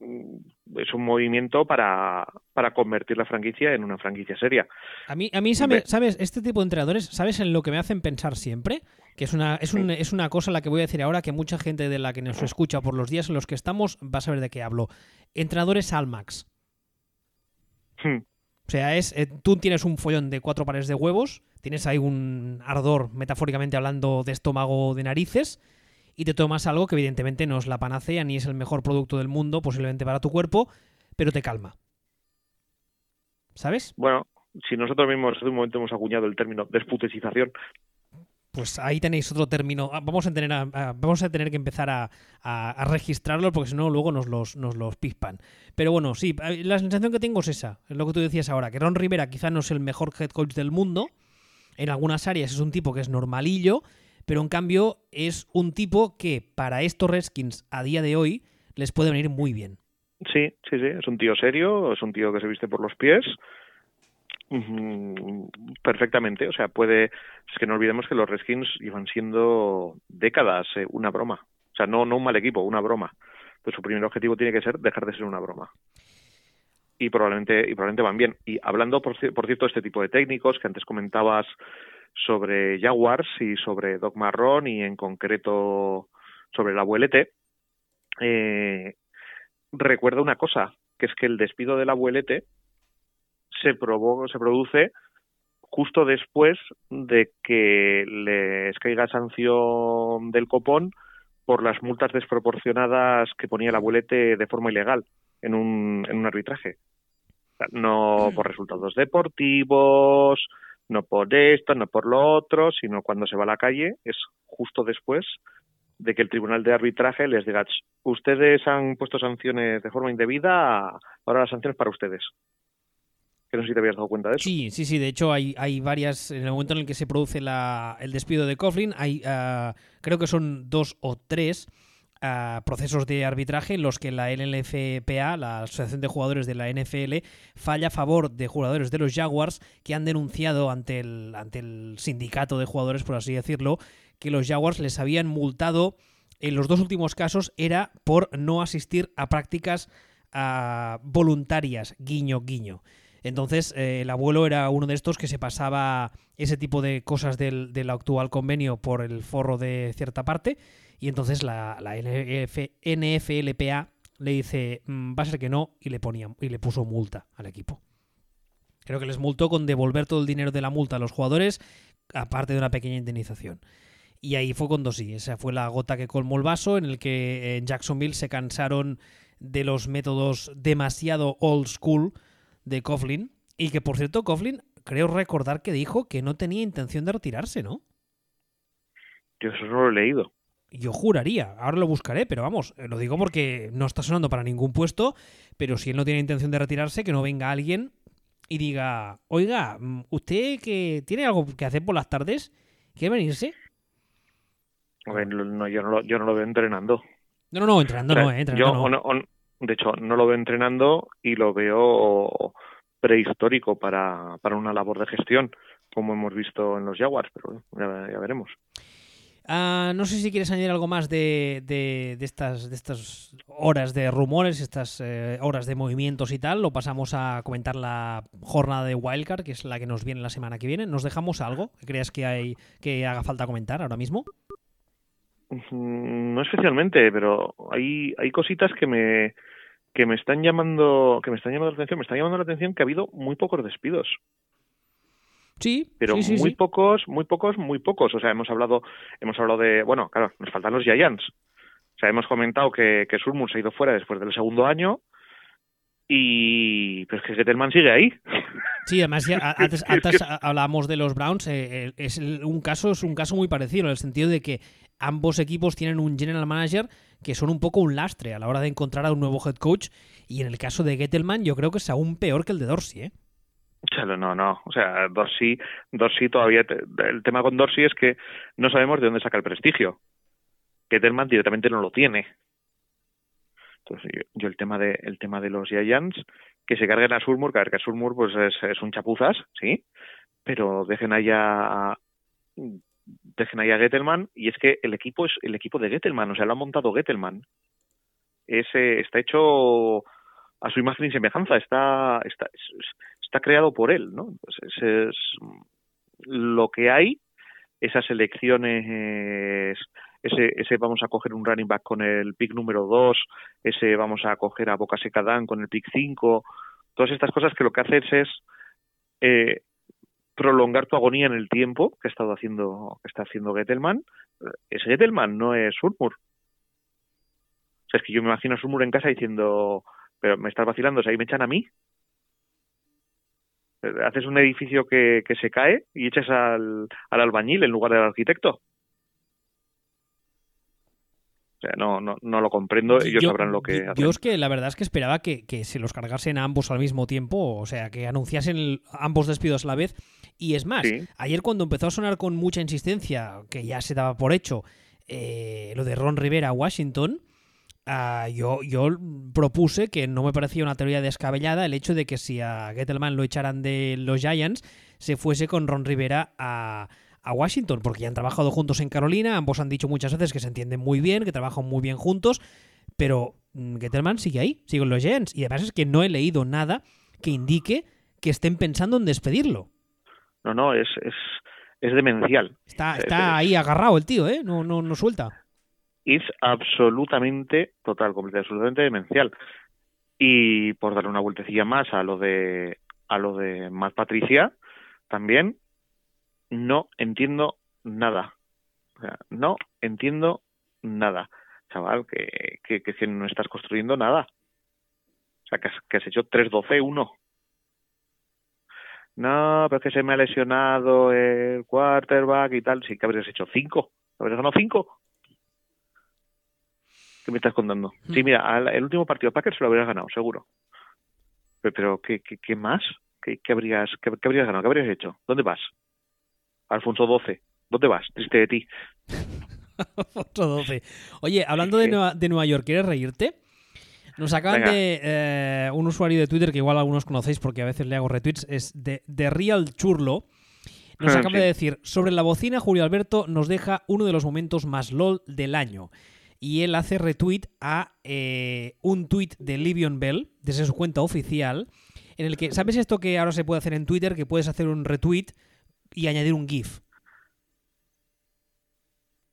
Speaker 2: Mm, es un movimiento para, para convertir la franquicia en una franquicia seria.
Speaker 1: A mí, a mí ¿sabes, ¿sabes? Este tipo de entrenadores, ¿sabes en lo que me hacen pensar siempre? Que es una, es, un, es una cosa la que voy a decir ahora que mucha gente de la que nos escucha por los días en los que estamos va a saber de qué hablo. Entrenadores Almax. Hmm. O sea, es eh, tú tienes un follón de cuatro pares de huevos, tienes ahí un ardor, metafóricamente hablando, de estómago de narices, y te tomas algo que evidentemente no es la panacea ni es el mejor producto del mundo, posiblemente para tu cuerpo, pero te calma. ¿Sabes?
Speaker 2: Bueno, si nosotros mismos en un momento hemos acuñado el término desputecización.
Speaker 1: Pues ahí tenéis otro término. Ah, vamos a tener, vamos a tener que empezar a, a, registrarlo porque si no luego nos los, nos los pispan. Pero bueno, sí, la sensación que tengo es esa, es lo que tú decías ahora, que Ron Rivera quizá no es el mejor head coach del mundo, en algunas áreas es un tipo que es normalillo, pero en cambio es un tipo que para estos Redskins a día de hoy les puede venir muy bien.
Speaker 2: Sí, sí, sí, es un tío serio, es un tío que se viste por los pies perfectamente, o sea, puede, es que no olvidemos que los Redskins iban siendo décadas eh, una broma, o sea, no, no un mal equipo, una broma. Pues su primer objetivo tiene que ser dejar de ser una broma y probablemente y probablemente van bien. Y hablando, por, por cierto, de este tipo de técnicos que antes comentabas sobre Jaguars y sobre Doc Marrón y en concreto sobre el abuelete, eh, recuerda una cosa, que es que el despido del abuelete se, probó, se produce justo después de que les caiga sanción del copón por las multas desproporcionadas que ponía el abuelete de forma ilegal en un, en un arbitraje. No por resultados deportivos, no por esto, no por lo otro, sino cuando se va a la calle es justo después de que el tribunal de arbitraje les diga, ustedes han puesto sanciones de forma indebida, ahora las sanciones para ustedes. No sé si te habías dado cuenta de eso.
Speaker 1: Sí, sí, sí. De hecho, hay, hay varias. En el momento en el que se produce la, el despido de Coughlin, hay, ah, creo que son dos o tres procesos de arbitraje en los que la NLFPA, la Asociación de Jugadores de la NFL, falla a favor de jugadores de los Jaguars que han denunciado ante el, ante el sindicato de jugadores, por así decirlo, que los Jaguars les habían multado en los dos últimos casos era por no asistir a prácticas voluntarias, guiño, guiño. Entonces, eh, el abuelo era uno de estos que se pasaba ese tipo de cosas del, actual convenio por el forro de cierta parte. Y entonces la, la NF NFLPA le dice, "Mm, va a ser que no, y le, ponía, y le puso multa al equipo. Creo que les multó con devolver todo el dinero de la multa a los jugadores, aparte de una pequeña indemnización. Y ahí fue cuando sí, esa fue la gota que colmó el vaso, en el que en Jacksonville se cansaron de los métodos demasiado old school de Coughlin. Y que, por cierto, Coughlin, creo recordar que dijo que no tenía intención de retirarse, ¿no?
Speaker 2: Yo eso no lo he leído.
Speaker 1: Yo juraría, ahora lo buscaré, pero vamos, eh, lo digo porque no está sonando para ningún puesto, pero si él no tiene intención de retirarse, que no venga alguien y diga, oiga, mm, usted que tiene algo que hacer por las tardes, ¿quiere venirse?
Speaker 2: A ver, no, yo, no lo, yo no lo veo entrenando.
Speaker 1: No, no, no, entrenando no, eh, entrenando
Speaker 2: yo,
Speaker 1: no.
Speaker 2: o no- o- de hecho, no lo veo entrenando y lo veo prehistórico para, para una labor de gestión, como hemos visto en los Jaguars, pero ya, ya veremos.
Speaker 1: Ah, no sé si quieres añadir algo más de, de- de estas, de estas horas de rumores, estas eh, horas de movimientos y tal. Lo pasamos a comentar la jornada de Wildcard, que es la que nos viene la semana que viene. ¿Nos dejamos algo que creas que, hay, que haga falta comentar ahora mismo?
Speaker 2: Mm, No especialmente, pero hay, hay cositas que me que me están llamando que me están llamando la atención. Me están llamando la atención que ha habido muy pocos despidos.
Speaker 1: Sí,
Speaker 2: pero
Speaker 1: sí, sí,
Speaker 2: muy
Speaker 1: sí.
Speaker 2: pocos, muy pocos, muy pocos. O sea, hemos hablado, hemos hablado de, bueno, claro, nos faltan los Giants. O sea, hemos comentado que, que Surmur se ha ido fuera después del segundo año y pero es que Gettelman sigue ahí.
Speaker 1: Sí, además ya, antes, antes hablábamos de los Browns, eh, eh, es un caso es un caso muy parecido en el sentido de que ambos equipos tienen un general manager que son un poco un lastre a la hora de encontrar a un nuevo head coach y en el caso de Gettelman yo creo que es aún peor que el de Dorsey, ¿eh?
Speaker 2: No, no. O sea, Dorsey, Dorsey todavía, el tema con Dorsey es que no sabemos de dónde saca el prestigio. Gettelman directamente no lo tiene. Entonces, yo, el tema de el tema de los Giants, que se carguen a Surmur, que a Surmur pues es, es un chapuzas, sí, pero dejen allá dejen ahí a Gettelman y es que el equipo es el equipo de Gettelman, o sea, lo ha montado Gettelman. Ese está hecho a su imagen y semejanza, está está es- está creado por él, ¿no? Pues es lo que hay, esas elecciones, ese, ese vamos a coger un running back con el pick número 2, ese vamos a coger a Boca Seca Dan con el pick 5, todas estas cosas que lo que haces es eh, prolongar tu agonía en el tiempo que ha estado haciendo que está haciendo Gettelman es Gettelman no es Surmur o sea es que yo me imagino a Surmur en casa diciendo pero me estás vacilando o sea ahí me echan a mí Eh, haces un edificio que, que se cae y echas al, al albañil en lugar del arquitecto o sea no no, no lo comprendo ellos
Speaker 1: Yo-
Speaker 2: sabrán lo que
Speaker 1: yo-
Speaker 2: hacen.
Speaker 1: Yo es que la verdad es que esperaba que, que se los cargasen a ambos al mismo tiempo, o sea, que anunciasen el- ambos despidos a la vez. Y es más,
Speaker 2: Sí.
Speaker 1: ayer cuando empezó a sonar con mucha insistencia, que ya se daba por hecho, eh, lo de Ron Rivera a Washington, ah, yo, yo propuse que no me parecía una teoría descabellada el hecho de que si a Gettelman lo echaran de los Giants, se fuese con Ron Rivera a, a Washington, porque ya han trabajado juntos en Carolina, ambos han dicho muchas veces que se entienden muy bien, que trabajan muy bien juntos, pero mm, Gettelman sigue ahí, sigue en los Giants, y además es que no he leído nada que indique que estén pensando en despedirlo.
Speaker 2: No no es es es demencial
Speaker 1: Está,
Speaker 2: Es-
Speaker 1: está ahí agarrado el tío, ¿eh? No, no, no suelta.
Speaker 2: es absolutamente total, completamente, absolutamente demencial. Y por darle una vueltecilla más a lo de a lo de Matt Patricia, también no entiendo nada. O sea, no entiendo nada, chaval, que, que, que no estás construyendo nada. O sea, que has, que has hecho 3-12-1. No, pero es que se me ha lesionado el quarterback y tal. Sí, que habrías hecho 5. ¿Habrías ganado 5? ¿Qué me estás contando? Sí,
Speaker 1: Hmm.
Speaker 2: mira, al- el último partido de Packers se lo habrías ganado, seguro. Pero, pero ¿qué, qué, qué más? ¿Qué, qué habrías, qué, habrías ganado? ¿Qué habrías hecho? ¿Dónde vas? Alfonso 12. ¿Dónde vas? Triste de ti.
Speaker 1: Otro 12. Oye, hablando de
Speaker 2: Sí.
Speaker 1: Nueva, de Nueva York, ¿quieres reírte? Nos acaban
Speaker 2: Venga.
Speaker 1: de. eh, un usuario de Twitter que igual algunos conocéis porque a veces le hago retweets, es de, de Real Churlo. Nos
Speaker 2: Ah,
Speaker 1: acaba
Speaker 2: sí.
Speaker 1: de decir: Sobre la bocina, Julio Alberto nos deja uno de los momentos más LOL del año. Y él hace retweet a eh, un tweet de Livion Bell, desde su cuenta oficial, en el que, ¿sabes esto que ahora se puede hacer en Twitter? Que puedes hacer un retweet y añadir un GIF.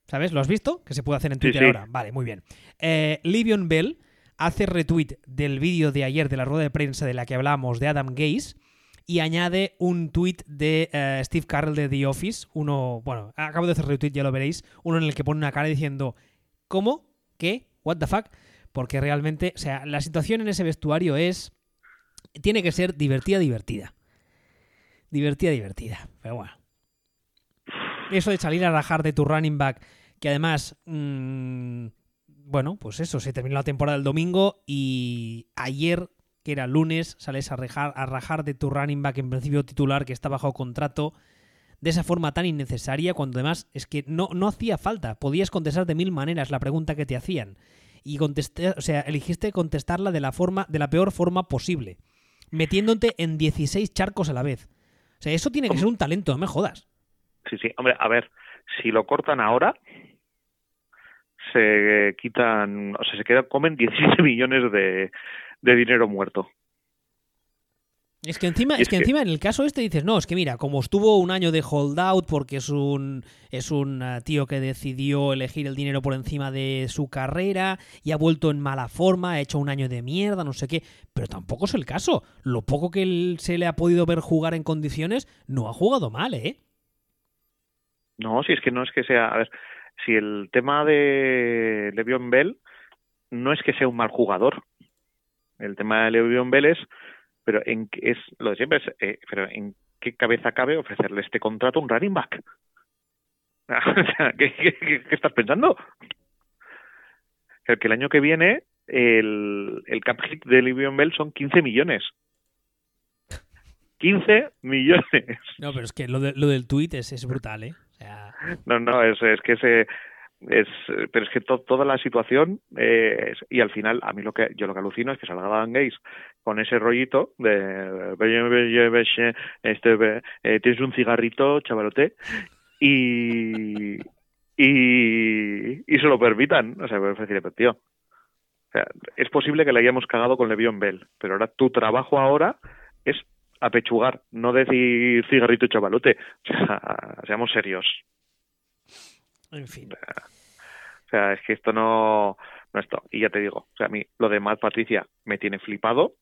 Speaker 1: ¿Sabes? ¿Lo has visto? Que se puede hacer en Twitter ahora. Vale, muy bien. Eh, Livion Bell hace retweet del vídeo de ayer de la rueda de prensa de la que hablábamos de Adam Gaze y añade un tweet de eh, Steve Carroll de The Office. Uno, bueno, acabo de hacer retweet, ya lo veréis. Uno en el que pone una cara diciendo, ¿cómo? ¿Qué? ¿What the fuck? Porque realmente, o sea, la situación en ese vestuario es. Tiene que ser divertida, divertida. Divertida, divertida. Pero bueno. Eso de salir a rajar de tu running back que además, mm, bueno, pues eso, se terminó la temporada el domingo y ayer, que era lunes, sales a, rajar, a rajar de tu running back en principio titular que está bajo contrato de esa forma tan innecesaria, cuando además es que no, no hacía falta, podías contestar de mil maneras la pregunta que te hacían y contesté, o sea, elegiste contestarla de la forma de la peor forma posible, metiéndote en 16 charcos a la vez. O sea, eso tiene que ser un talento, no me jodas.
Speaker 2: Sí, sí, hombre, a ver, si lo cortan ahora, se quitan, o sea, se quedan, comen 17 millones de, de dinero muerto.
Speaker 1: Es que encima, es, que, encima en el caso este dices, no, es que mira, como estuvo un año de holdout porque es un es un ah, tío que decidió elegir el dinero por encima de su carrera y ha vuelto en mala forma, ha hecho un año de mierda, no sé qué, pero tampoco es el caso. Lo poco que él se le ha podido ver jugar en condiciones, no ha jugado mal, ¿eh?
Speaker 2: No, si es que no es que sea, a ver, si el tema de Le'Veon Bell no es que sea un mal jugador, el tema de Le'Veon Bell es, pero en es lo de siempre es, eh, pero en qué cabeza cabe ofrecerle este contrato a un running back. ¿qué, qué, estás pensando? Que el año que viene el, cap hit de Le'Veon Bell son 15 millones. 15 millones.
Speaker 1: No, pero es que lo, de, lo del tweet es brutal, ¿eh?
Speaker 2: No, no, es, es que se es pero es que toda la situación eh, y al final a mí lo que yo lo que alucino es que salga Dan Gates con ese rollito de este eh, tienes un cigarrito chavalote y y, y se lo permitan. O sea me decir tío o sea, es posible que le hayamos cagado con Levion Bell pero ahora tu trabajo ahora es apechugar, no decir cigarrito chavalote. O sea, seamos serios.
Speaker 1: En fin.
Speaker 2: O sea, es que esto no, no esto. Y ya te digo, o sea, a mí lo de Matt Patricia me tiene flipado,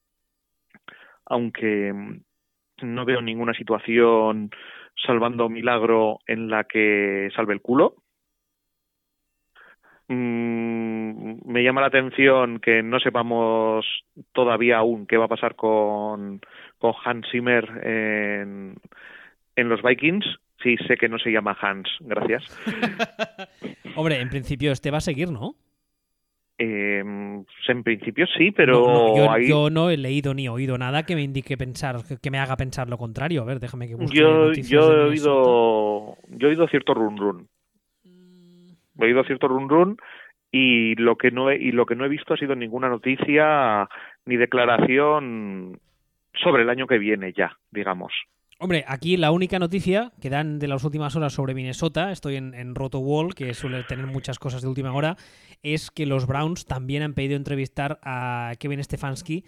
Speaker 2: aunque no veo ninguna situación salvando milagro en la que salve el culo. Mm, me llama la atención que no sepamos todavía aún qué va a pasar con, con Hans Zimmer en, en los Vikings. Sí, sé que no se llama Hans, gracias.
Speaker 1: Hombre, en principio este va a seguir, ¿no?
Speaker 2: Eh, en principio sí, pero
Speaker 1: yo, no he leído ni oído nada que me indique pensar, que me haga pensar lo contrario. A ver, déjame que busque
Speaker 2: Yo, yo he oído, yo he oído cierto run run. He oído cierto run run y lo que no he, y lo que no he visto ha sido ninguna noticia ni declaración sobre el año que viene ya, digamos.
Speaker 1: Hombre, aquí la única noticia que dan de las últimas horas sobre Minnesota, estoy en, en Roto Wall, que suele tener muchas cosas de última hora, es que los Browns también han pedido entrevistar a Kevin Stefanski,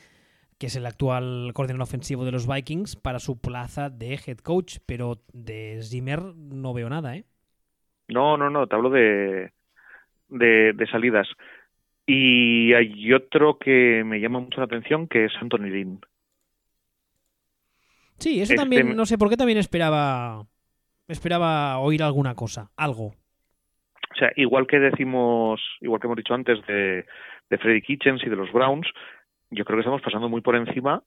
Speaker 1: que es el actual coordinador ofensivo de los Vikings, para su plaza de head coach, pero de Zimmer no veo nada, ¿eh?
Speaker 2: No, no, no, te hablo de, de, salidas. Y hay otro que me llama mucho la atención, que es Anthony Lynn.
Speaker 1: Sí, eso también, este no sé por qué también esperaba esperaba oír alguna cosa, algo.
Speaker 2: O sea, igual que decimos, igual que hemos dicho antes de, de Freddy Kitchens y de los Browns, yo creo que estamos pasando muy por encima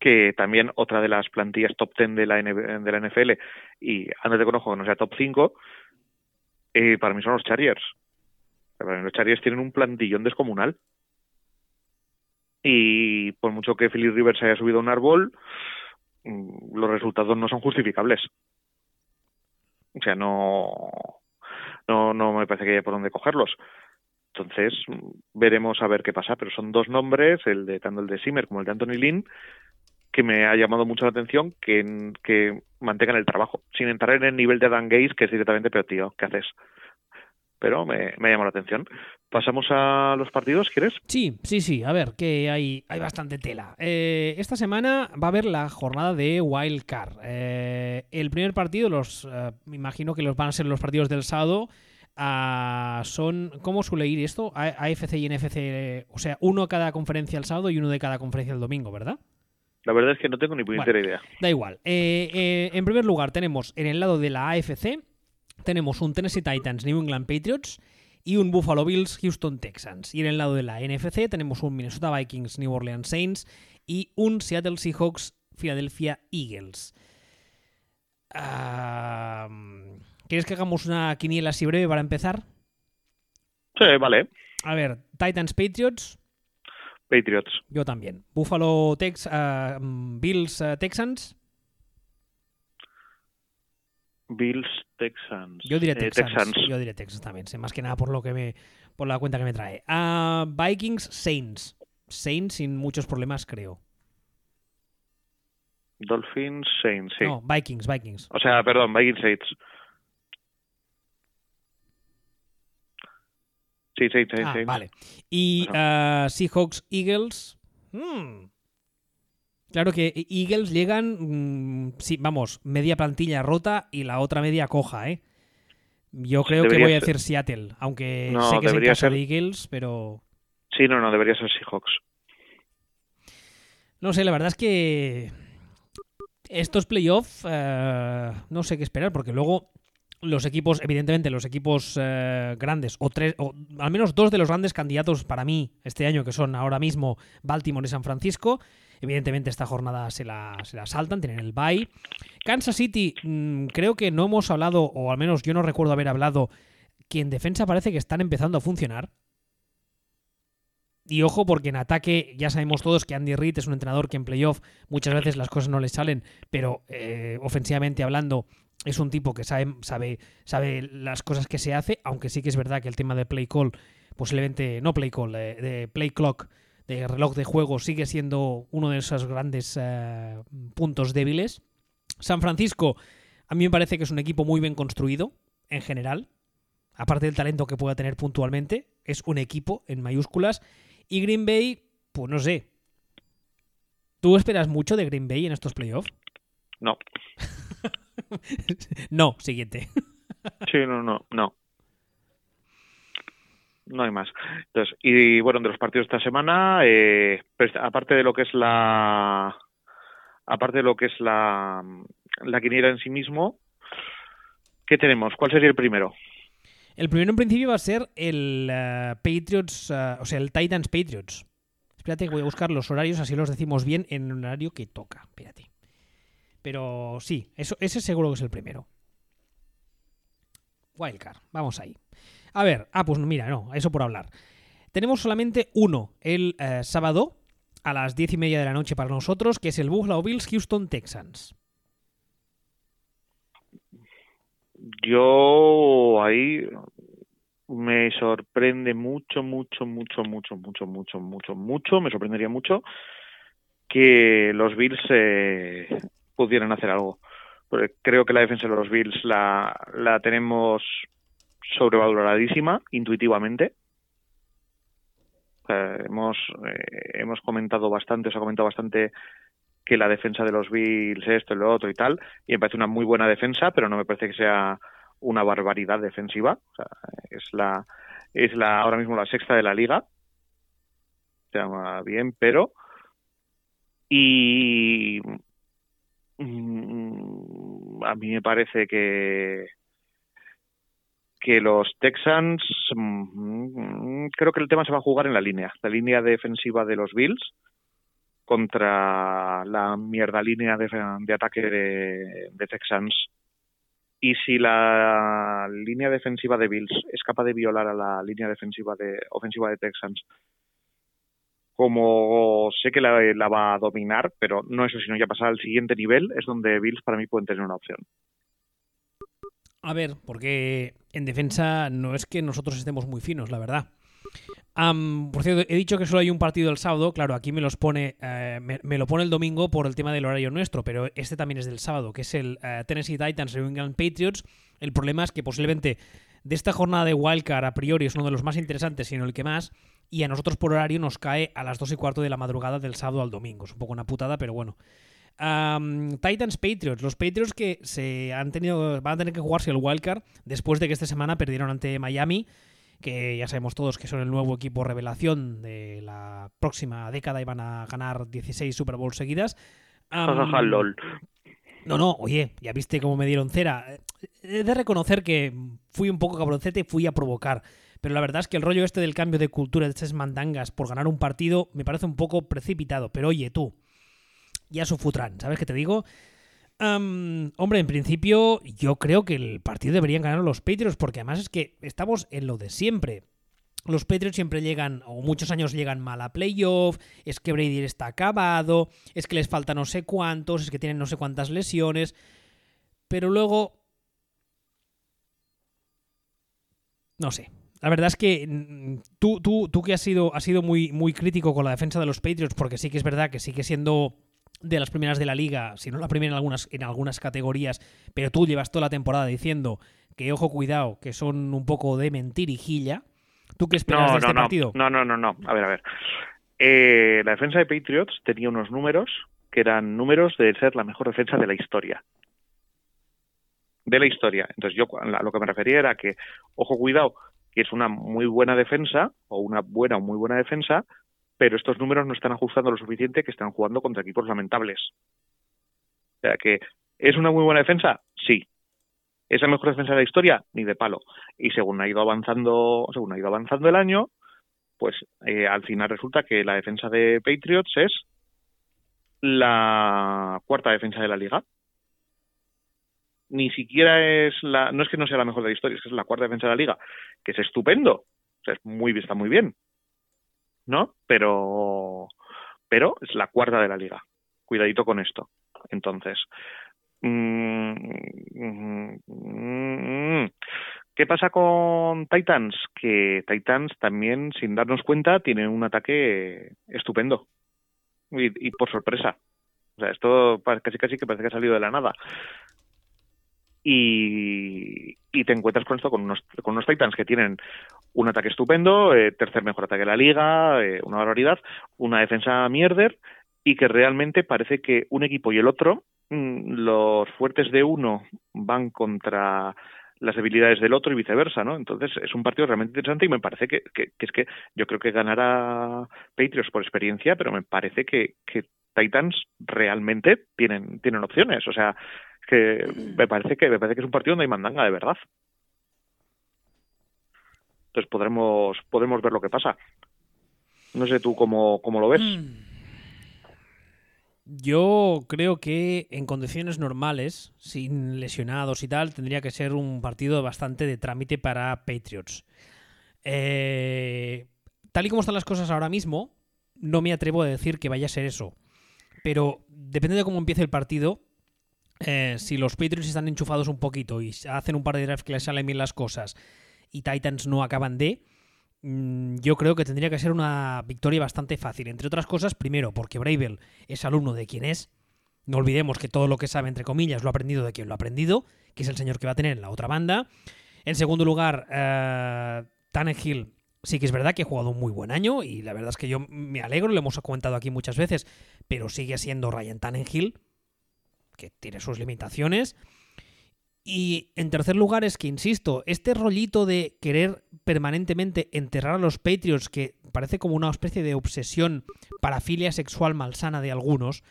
Speaker 2: que también otra de las plantillas top 10 de la, de la NFL, y antes de conozco que no sea top 5, eh, para mí son los Chargers. Los Chargers tienen un plantillón descomunal. Y por mucho que Philip Rivers haya subido a un árbol, los resultados no son justificables. O sea, no, no, no me parece que haya por dónde cogerlos. Entonces, veremos a ver qué pasa. Pero son dos nombres, el de tanto el de Simmer como el de Anthony Lynn, que me ha llamado mucho la atención que, que mantengan el trabajo, sin entrar en el nivel de Dan Gaze, que es directamente, pero tío, ¿qué haces? Pero me, me llama la atención. ¿Pasamos a los partidos, quieres?
Speaker 1: Sí, sí, sí. A ver, que hay, hay bastante tela. Eh, esta semana va a haber la jornada de Wild Card. Eh, el primer partido, los eh, me imagino que los van a ser los partidos del sábado. ah, son, ¿cómo suele ir esto? A- AFC y NFC, eh, o sea, uno cada conferencia el sábado y uno de cada conferencia el domingo, ¿verdad?
Speaker 2: La verdad es que no tengo ni puñetera idea.
Speaker 1: Da igual. Eh, eh, en primer lugar, tenemos en el lado de la AFC, tenemos un Tennessee Titans New England Patriots y un Buffalo Bills Houston Texans. Y en el lado de la NFC tenemos un Minnesota Vikings New Orleans Saints y un Seattle Seahawks Philadelphia Eagles. Ah, ¿Quieres que hagamos una quiniela así breve para empezar?
Speaker 2: Sí, vale.
Speaker 1: A ver, Titans Patriots,
Speaker 2: Patriots.
Speaker 1: yo también. Buffalo Tex, ah, mm, Bills ah, Texans,
Speaker 2: Bills, Texans.
Speaker 1: Yo diré
Speaker 2: Eh,
Speaker 1: Texans. Yo diré Texans también, más que nada por lo que me por la cuenta que me trae. Ah, Vikings Saints. Saints sin muchos problemas, creo.
Speaker 2: Dolphins, Saints, sí.
Speaker 1: No, Vikings, Vikings.
Speaker 2: O sea, perdón, Vikings, Saints. Sí, Saints, Saints,
Speaker 1: Ah,
Speaker 2: Saints.
Speaker 1: vale. Y ah, Seahawks Eagles. Hmm. Claro que Eagles llegan, mm, sí, vamos, media plantilla rota y la otra media coja, ¿eh? Yo creo que voy a decir Seattle, aunque
Speaker 2: No,
Speaker 1: sé que es
Speaker 2: debería
Speaker 1: casa
Speaker 2: ser-
Speaker 1: de Eagles, pero
Speaker 2: Sí, no, no, debería ser Seahawks.
Speaker 1: No sé, la verdad es que estos playoffs eh, no sé qué esperar, porque luego los equipos, evidentemente los equipos eh, grandes, o tres, o al menos dos de los grandes candidatos para mí este año, que son ahora mismo Baltimore y San Francisco, evidentemente esta jornada se la, se saltan, tienen el bye. Kansas City, mm, creo que no hemos hablado, o al menos yo no recuerdo haber hablado, que en defensa parece que están empezando a funcionar. Y ojo, porque en ataque ya sabemos todos que Andy Reid es un entrenador que en playoff muchas veces las cosas no le salen, pero eh, ofensivamente hablando es un tipo que sabe, sabe, sabe las cosas que se hace, aunque sí que es verdad que el tema de play call, posiblemente, no play call, de, de play clock, de reloj de juego, sigue siendo uno de esos grandes eh, puntos débiles. San Francisco, a mí me parece que es un equipo muy bien construido, en general, aparte del talento que pueda tener puntualmente, es un equipo en mayúsculas. Y Green Bay, pues no sé. ¿Tú esperas mucho de Green Bay en estos playoffs?
Speaker 2: No.
Speaker 1: no, siguiente.
Speaker 2: Sí, no, no, no. No hay más. Entonces, y bueno, de los partidos de esta semana, eh, pues, aparte de lo que es la aparte de lo que es la, la quiniela en sí mismo, ¿qué tenemos? ¿Cuál sería el primero?
Speaker 1: El primero en principio va a ser el eh, Patriots, eh, o sea, el Titans Patriots. Espérate que voy a buscar los horarios, así los decimos bien en el horario que toca. Espérate. Pero sí, eso, ese seguro que es el primero. Wildcard, vamos ahí. A ver, ah, pues mira, no, eso por hablar. Tenemos solamente uno el eh, sábado a las diez y media de la noche para nosotros, que es el Buffalo Bills Houston Texans.
Speaker 2: Yo ahí me sorprende mucho, mucho, mucho, mucho, mucho, mucho, mucho, mucho, me sorprendería mucho que los Bills eh, pudieran hacer algo. Creo que la defensa de los Bills la, la tenemos sobrevaloradísima intuitivamente. Hemos, eh, hemos comentado bastante, os ha comentado bastante que la defensa de los Bills esto y lo otro y tal, y me parece una muy buena defensa, pero no me parece que sea una barbaridad defensiva. Es la es la ahora mismo la sexta de la liga. Se llama bien, pero y mm, a mí me parece que que los Texans mm, creo que el tema se va a jugar en la línea, la línea defensiva de los Bills contra la mierda línea de, ataque de, de, Texans. Y si la línea defensiva de Bills es capaz de violar a la línea defensiva de ofensiva de Texans, como sé que la, va a dominar, pero no eso, sino ya pasar al siguiente nivel, es donde Bills para mí pueden tener una opción.
Speaker 1: A ver, porque en defensa no es que nosotros estemos muy finos, la verdad. Por cierto, he dicho que solo hay un partido el sábado. Claro, aquí me los pone, eh, me, lo pone el domingo por el tema del horario nuestro, pero este también es del sábado, que es el uh, Tennessee Titans New England Patriots. El problema es que posiblemente de esta jornada de Wildcard a priori es uno de los más interesantes, sino el que más, y a nosotros por horario nos cae a las 2 y cuarto de la madrugada del sábado al domingo. Es un poco una putada, pero bueno. Titans Patriots, los Patriots que se han tenido, van a tener que jugarse el wildcard después de que esta semana perdieron ante Miami, que ya sabemos todos que son el nuevo equipo revelación de la próxima década y van a ganar 16 Super Bowls seguidas. No, no, oye, ya viste cómo me dieron cera. He de reconocer que fui un poco cabroncete y fui a provocar. Pero la verdad es que el rollo este del cambio de cultura de estas mandangas por ganar un partido me parece un poco precipitado. Pero oye, tú, ya su futran, ¿sabes qué te digo? hombre, en principio yo creo que el partido deberían ganar los Patriots porque además es que estamos en lo de siempre. Los Patriots siempre llegan, o muchos años llegan mal a playoff, es que Brady está acabado, es que les falta no sé cuántos, es que tienen no sé cuántas lesiones, pero luego... No sé, la verdad es que mm, tú, tú, tú que has sido, has sido muy, muy crítico con la defensa de los Patriots, porque sí que es verdad que sigue siendo de las primeras de la liga, si no la primera en algunas, en algunas categorías, pero tú llevas toda la temporada diciendo que ojo cuidado, que son un poco de mentirijilla. ¿Tú qué esperas de este partido?
Speaker 2: No, no, no, no. A ver, a ver. Eh, la defensa de Patriots tenía unos números que eran números de ser la mejor defensa de la historia de la historia. Entonces yo a lo que me refería era que, ojo, cuidado, que es una muy buena defensa, o una buena o muy buena defensa, pero estos números no están ajustando lo suficiente que están jugando contra equipos lamentables. O sea que, ¿es una muy buena defensa? Sí. ¿Es la mejor defensa de la historia? Ni de palo. Y según ha ido avanzando, según ha ido avanzando el año, pues eh, al final resulta que la defensa de Patriots es la cuarta defensa de la liga ni siquiera es la, no es que no sea la mejor de la historia, es que es la cuarta defensa de la liga, que es estupendo, es muy, está muy bien, ¿no? Pero, pero es la cuarta de la liga. Cuidadito con esto. Entonces, mm, ¿qué pasa con Titans? Que Titans también, sin darnos cuenta, tienen un ataque estupendo y, y por sorpresa. O sea, esto casi casi que parece que ha salido de la nada y, te encuentras con esto, con unos, con unos Titans que tienen un ataque estupendo, eh, tercer mejor ataque de la liga, eh, una barbaridad, una defensa mierder y que realmente parece que un equipo y el otro, mm, los fuertes de uno van contra las debilidades del otro y viceversa, ¿no? Entonces es un partido realmente interesante y me parece que, que, es que yo creo que ganará Patriots por experiencia, pero me parece que, que Titans realmente tienen, tienen opciones. O sea, que me parece que me parece que es un partido donde hay mandanga de verdad. Entonces podremos podremos ver lo que pasa. No sé tú cómo, cómo lo ves. Hmm.
Speaker 1: Yo creo que en condiciones normales, sin lesionados y tal, tendría que ser un partido bastante de trámite para Patriots. Eh, tal y como están las cosas ahora mismo, no me atrevo a decir que vaya a ser eso. Pero depende de cómo empiece el partido, eh, si los Patriots están enchufados un poquito y hacen un par de drafts que les salen bien las cosas y Titans no acaban de, mm, yo creo que tendría que ser una victoria bastante fácil. Entre otras cosas, primero, porque Bravel es alumno de quien es. No olvidemos que todo lo que sabe, entre comillas, lo ha aprendido de quien lo ha aprendido, que es el señor que va a tener en la otra banda. En segundo lugar, Tannehill sí que es verdad que ha jugado un muy buen año y la verdad es que yo me alegro, lo hemos comentado aquí muchas veces, pero sigue siendo Ryan Tannehill que tiene sus limitaciones. Y en tercer lugar es que, insisto, este rollito de querer permanentemente enterrar a los Patriots, que parece como una especie de obsesión parafilia sexual malsana de algunos,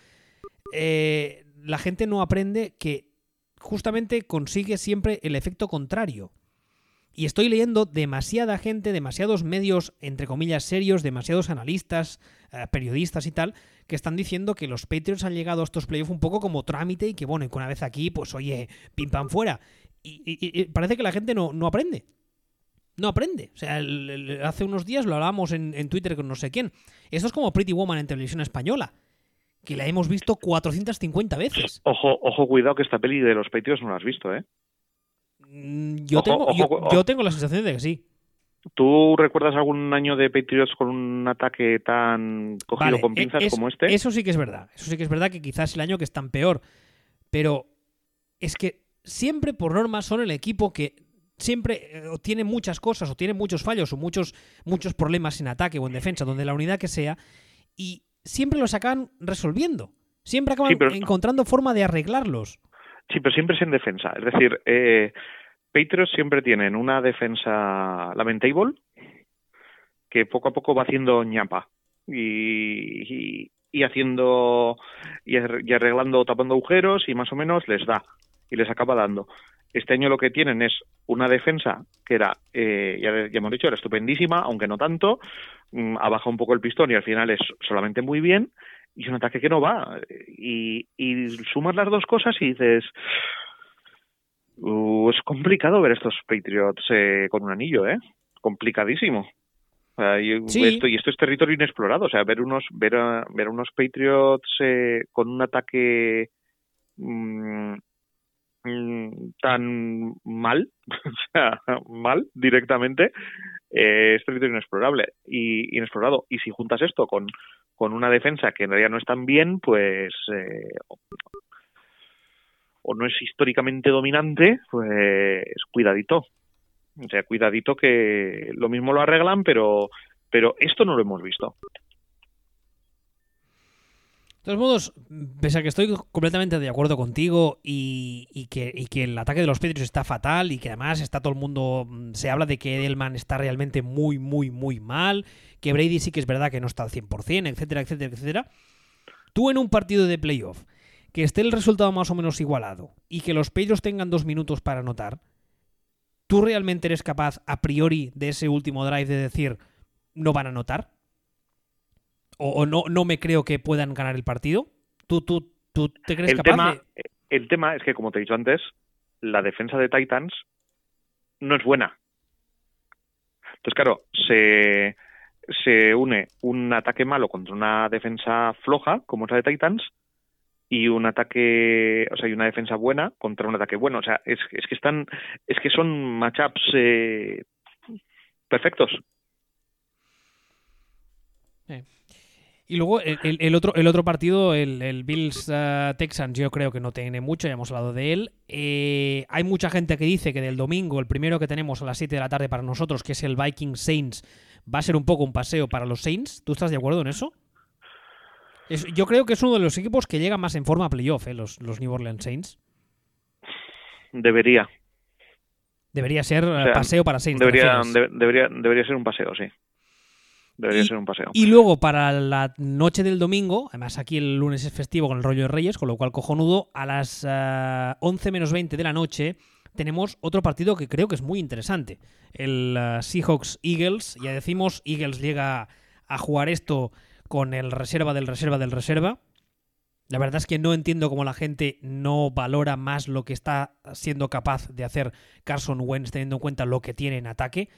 Speaker 1: eh, la gente no aprende que justamente consigue siempre el efecto contrario. Y estoy leyendo demasiada gente, demasiados medios, entre comillas, serios, demasiados analistas, eh, periodistas y tal, que están diciendo que los Patriots han llegado a estos playoffs un poco como trámite y que, bueno, y que una vez aquí, pues oye, pim pam fuera. Y, parece que la gente no, no aprende. No aprende. O sea, hace unos días lo hablábamos en, en, Twitter con no sé quién. Esto es como Pretty Woman en televisión española. Que la hemos visto 450 veces.
Speaker 2: Ojo, ojo, cuidado que esta peli de los Patriots no la has visto, ¿eh?
Speaker 1: Mm, yo, tengo, yo, tengo la sensación de que sí.
Speaker 2: ¿Tú recuerdas algún año de Patriots con un ataque tan cogido con e, pinzas como este?
Speaker 1: Eso sí que es verdad. Eso sí que es verdad que quizás el año que están peor. Pero es que siempre por norma son el equipo que siempre eh, tiene muchas cosas o tiene muchos fallos o muchos, muchos problemas en ataque o en defensa, donde la unidad que sea, y siempre los acaban resolviendo. Siempre acaban encontrando forma de arreglarlos.
Speaker 2: Sí, pero siempre es en defensa. Es decir, eh, Patriots siempre tienen una defensa lamentable que poco a poco va haciendo ñapa y, y, haciendo y, arreglando, tapando agujeros y más o menos les da y les acaba dando. Este año lo que tienen es una defensa que era, eh, ya, hemos dicho, era estupendísima, aunque no tanto, mm, ha bajado un poco el pistón y al final es solamente muy bien, y un ataque que no va. Y, y sumas las dos cosas y dices, uh, es complicado ver estos Patriots eh, con un anillo, ¿eh? Complicadísimo. y, esto, y esto es territorio inexplorado. O sea, ver unos, ver, ver unos Patriots eh, con un ataque mm, mm, tan mal, o sea, mal directamente, eh, es territorio inexplorable y inexplorado. Y si juntas esto con, con una defensa que en realidad no es tan bien, pues eh, o no es históricamente dominante, pues cuidadito. O sea, cuidadito que lo mismo lo arreglan, pero, pero esto no lo hemos visto.
Speaker 1: De todos modos, pese a que estoy completamente de acuerdo contigo y, que, el ataque de los Patriots está fatal y que además está todo el mundo, mm, se habla de que Edelman está realmente muy, muy, muy mal, que Brady sí que es verdad que no está al 100%, etcétera, etcétera, etcétera. Tú en un partido de playoff que esté el resultado más o menos igualado y que los Patriots tengan dos minutos para anotar, ¿tú realmente eres capaz a priori de ese último drive de decir no van a anotar? ¿O, no, no me creo que puedan ganar el partido? ¿Tú, tú, tú te crees
Speaker 2: el
Speaker 1: capaz
Speaker 2: tema, El tema es que, como te he dicho antes, la defensa de Titans no es buena. Entonces, claro, se, se une un ataque malo contra una defensa floja, como es la de Titans, y un ataque, o sea, y una defensa buena contra un ataque bueno. O sea, es, es que están, es que son matchups eh, perfectos.
Speaker 1: Y luego el, otro, el otro partido, el, Bills uh, Texans, yo creo que no tiene mucho, ya hemos hablado de él. Eh, hay mucha gente que dice que del domingo, el primero que tenemos a las 7 de la tarde para nosotros, que es el Viking Saints, va a ser un poco un paseo para los Saints. ¿Tú estás de acuerdo en eso? Yo creo que es uno de los equipos que llega más en forma a playoff, ¿eh? los, los New Orleans Saints.
Speaker 2: Debería.
Speaker 1: Debería ser eh, paseo para Saints.
Speaker 2: Debería, debería, debería ser un paseo, sí. Debería ser un paseo.
Speaker 1: Y luego para la noche del domingo, además aquí el lunes es festivo con el rollo de Reyes, con lo cual cojonudo, a las 11 eh, menos 20 de la noche tenemos otro partido que creo que es muy interesante. El uh, Seahawks-Eagles. Ya decimos, Eagles llega a jugar esto con el reserva del reserva del reserva. La verdad es que no entiendo cómo la gente no valora más lo que está siendo capaz de hacer Carson Wentz teniendo en cuenta lo que tiene en ataque.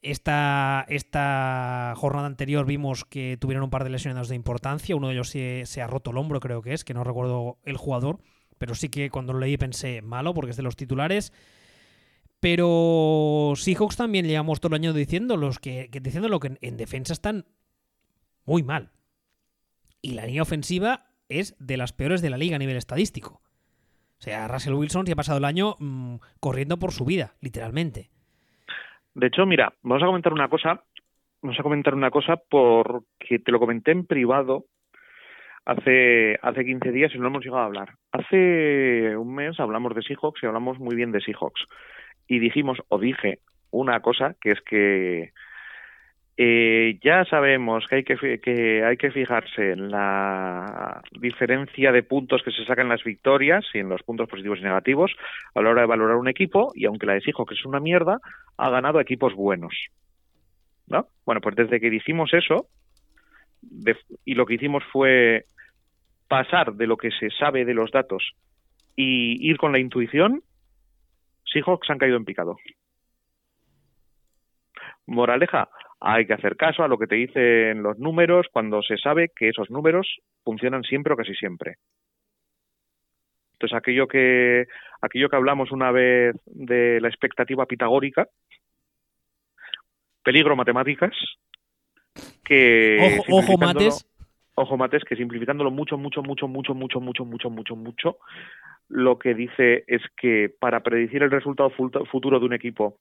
Speaker 1: Esta, esta jornada anterior vimos que tuvieron un par de lesionados de importancia. Uno de ellos se, se ha roto el hombro, creo que es, que no recuerdo el jugador pero sí que cuando lo leí pensé malo porque es de los titulares. Pero Seahawks también llevamos todo el año diciendo, los que, diciendo lo que en, defensa están muy mal. Y la línea ofensiva es de las peores de la liga a nivel estadístico. O sea, Russell Wilson se ha pasado el año mm, corriendo por su vida, literalmente.
Speaker 2: De hecho, mira, vamos a comentar una cosa. Vamos a comentar una cosa porque te lo comenté en privado hace, hace 15 días y no hemos llegado a hablar. Hace un mes hablamos de Seahawks y hablamos muy bien de Seahawks. Y dijimos, o dije, una cosa, que es que eh, ya sabemos que hay que, que que fijarse en la diferencia de puntos que se sacan en las victorias y en los puntos positivos y negativos a la hora de valorar un equipo y aunque la de Seahawks es una mierda, ha ganado equipos buenos. ¿No? Bueno, pues desde que dijimos eso, y lo que hicimos fue pasar de lo que se sabe de los datos y ir con la intuición, Seahawks han caído en picado. Moraleja, hay que hacer caso a lo que te dicen los números cuando se sabe que esos números funcionan siempre o casi siempre. Entonces, aquello que, aquello que hablamos una vez de la expectativa pitagórica, peligro matemáticas, que...
Speaker 1: Ojo, ojo mates
Speaker 2: ojo mates, que simplificándolo mucho, mucho, mucho, mucho, mucho, mucho, mucho, mucho, mucho, lo que dice es que para predecir el resultado futuro de un equipo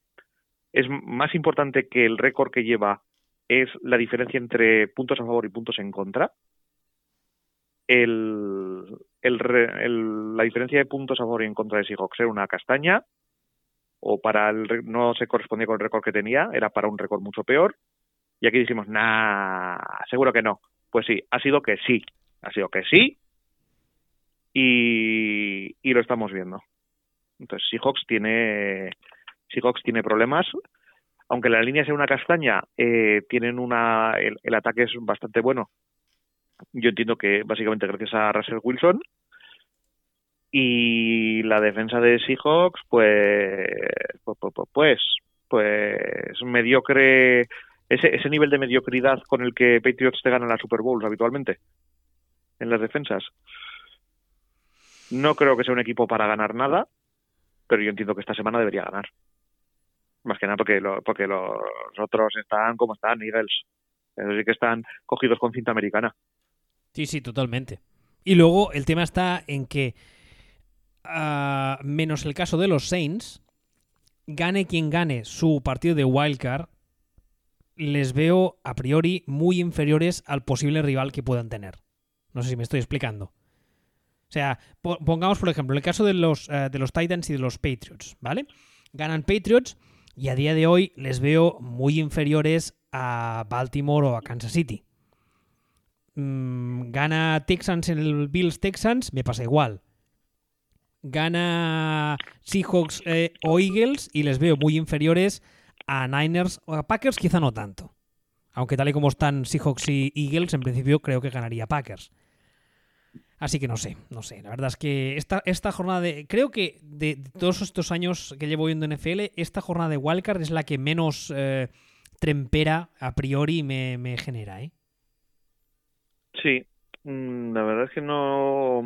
Speaker 2: es más importante que el récord que lleva es la diferencia entre puntos a favor y puntos en contra. El, la diferencia de puntos a favor y en contra de Seahawks era una castaña, o para el no se correspondía con el récord que tenía, era para un récord mucho peor. Y aquí dijimos, nah, seguro que no. Pues sí, ha sido que sí, ha sido que sí, y, y lo estamos viendo. Entonces, Seahawks tiene, Seahawks tiene problemas. Aunque la línea sea una castaña, eh, tienen una, el, ataque es bastante bueno. Yo entiendo que básicamente gracias a Russell Wilson. Y la defensa de Seahawks, pues, pues, pues, pues, pues mediocre, ese, nivel de mediocridad con el que Patriots te ganan las Super Bowls habitualmente en las defensas. No creo que sea un equipo para ganar nada, pero yo entiendo que esta semana debería ganar. Más que nada porque, lo, porque los otros están como están, Eagles. Eso sí que están cogidos con cinta americana.
Speaker 1: Sí, sí, totalmente. Y luego el tema está en que, uh, menos el caso de los Saints, gane quien gane su partido de wildcard, les veo a priori muy inferiores al posible rival que puedan tener. No sé si me estoy explicando. O sea, pongamos por ejemplo el caso de los, uh, de los Titans y de los Patriots, ¿vale? Ganan Patriots y a día de hoy les veo muy inferiores a Baltimore o a Kansas City. Mm, gana Texans en el Bills Texans, me pasa igual. Gana Seahawks eh, o Eagles y les veo muy inferiores a Niners o a Packers, quizá no tanto. Aunque tal y como están Seahawks y Eagles, en principio creo que ganaría Packers. Así que no sé, no sé. La verdad es que esta, esta jornada de. Creo que de, todos estos años que llevo viendo NFL, esta jornada de Wildcard es la que menos eh, trempera a priori me, me genera, ¿eh?
Speaker 2: Sí, mm, la verdad es que no.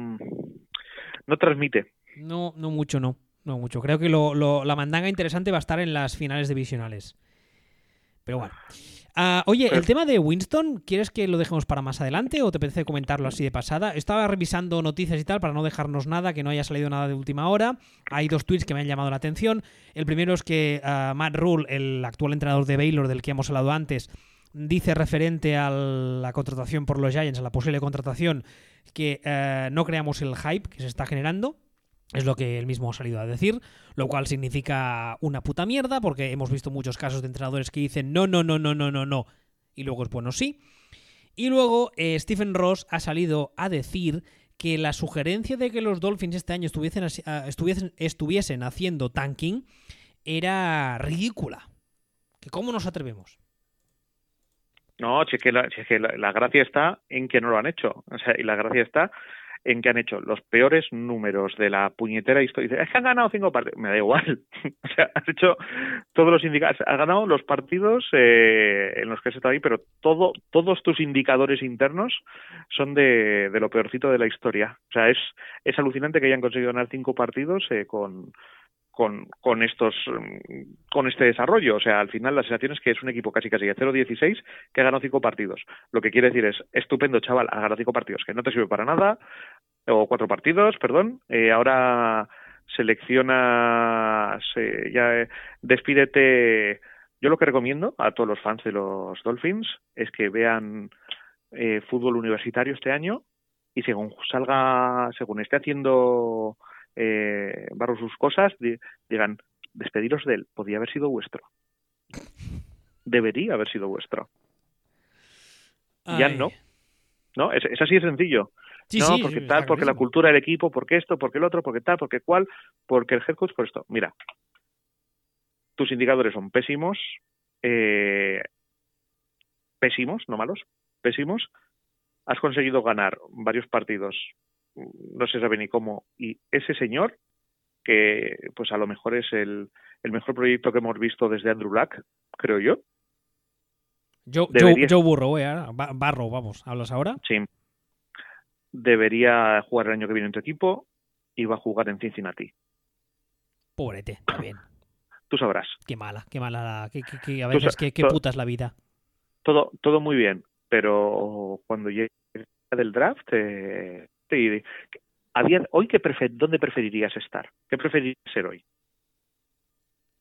Speaker 2: No transmite.
Speaker 1: No, no mucho, no. No mucho. Creo que lo, lo, la mandanga interesante va a estar en las finales divisionales. Pero bueno. Uh, oye, el tema de Winston, ¿quieres que lo dejemos para más adelante o te apetece comentarlo así de pasada? Estaba revisando noticias y tal para no dejarnos nada, que no haya salido nada de última hora. Hay dos tweets que me han llamado la atención. El primero es que uh, Matt Rule, el actual entrenador de Baylor del que hemos hablado antes, dice referente a la contratación por los Giants, a la posible contratación, que uh, no creamos el hype que se está generando es lo que él mismo ha salido a decir, lo cual significa una puta mierda, porque hemos visto muchos casos de entrenadores que dicen no, no, no, no, no, no, no, y luego es bueno sí. Y luego eh, Stephen Ross ha salido a decir que la sugerencia de que los Dolphins este año estuviesen, estuviesen, estuviesen haciendo tanking era ridícula. ¿Que ¿Cómo nos atrevemos?
Speaker 2: No, si es que, la, la, la, gracia está en que no lo han hecho. O sea, y la gracia está en que han hecho los peores números de la puñetera historia. Es que han ganado cinco partidos. Me da igual. o sea, has hecho todos los indicadores. Has ganado los partidos eh, en los que has estado ahí, pero todo, todos tus indicadores internos son de, de, lo peorcito de la historia. O sea, es, es alucinante que hayan conseguido ganar cinco partidos eh, con, con, con estos con este desarrollo. O sea, al final la sensación es que es un equipo casi casi de 0-16 que ha ganado cinco partidos. Lo que quiere decir es, estupendo chaval, ha ganado cinco partidos, que no te sirve para nada, o cuatro partidos, perdón. Eh, ahora selecciona, se, ya eh, despídete. Yo lo que recomiendo a todos los fans de los Dolphins es que vean eh, fútbol universitario este año y según salga, según esté haciendo eh, Barro sus cosas, digan, despediros de él, podía haber sido vuestro. Debería haber sido vuestro. Ay. Ya no. No, es, es, así de sencillo.
Speaker 1: Sí,
Speaker 2: no,
Speaker 1: sí,
Speaker 2: porque tal, porque la cultura del equipo, porque esto, porque el otro, porque tal, porque cual, porque el head coach, por esto. Mira, tus indicadores son pésimos, eh, pésimos, no malos, pésimos. Has conseguido ganar varios partidos no se sabe ni cómo. Y ese señor, que pues a lo mejor es el, el mejor proyecto que hemos visto desde Andrew Black, creo yo.
Speaker 1: Joe, Debería... Joe, Joe Burrow, eh, Barro, vamos, ¿hablas ahora?
Speaker 2: Sí. Debería jugar el año que viene en tu equipo y va a jugar en Cincinnati.
Speaker 1: Pobrete, está bien.
Speaker 2: Tú sabrás.
Speaker 1: Qué mala, qué mala, qué, qué, qué a veces qué, qué puta es la vida.
Speaker 2: Todo, todo muy bien, pero cuando llegue del draft, eh, hoy qué ¿dónde preferirías estar? ¿Qué preferirías ser hoy?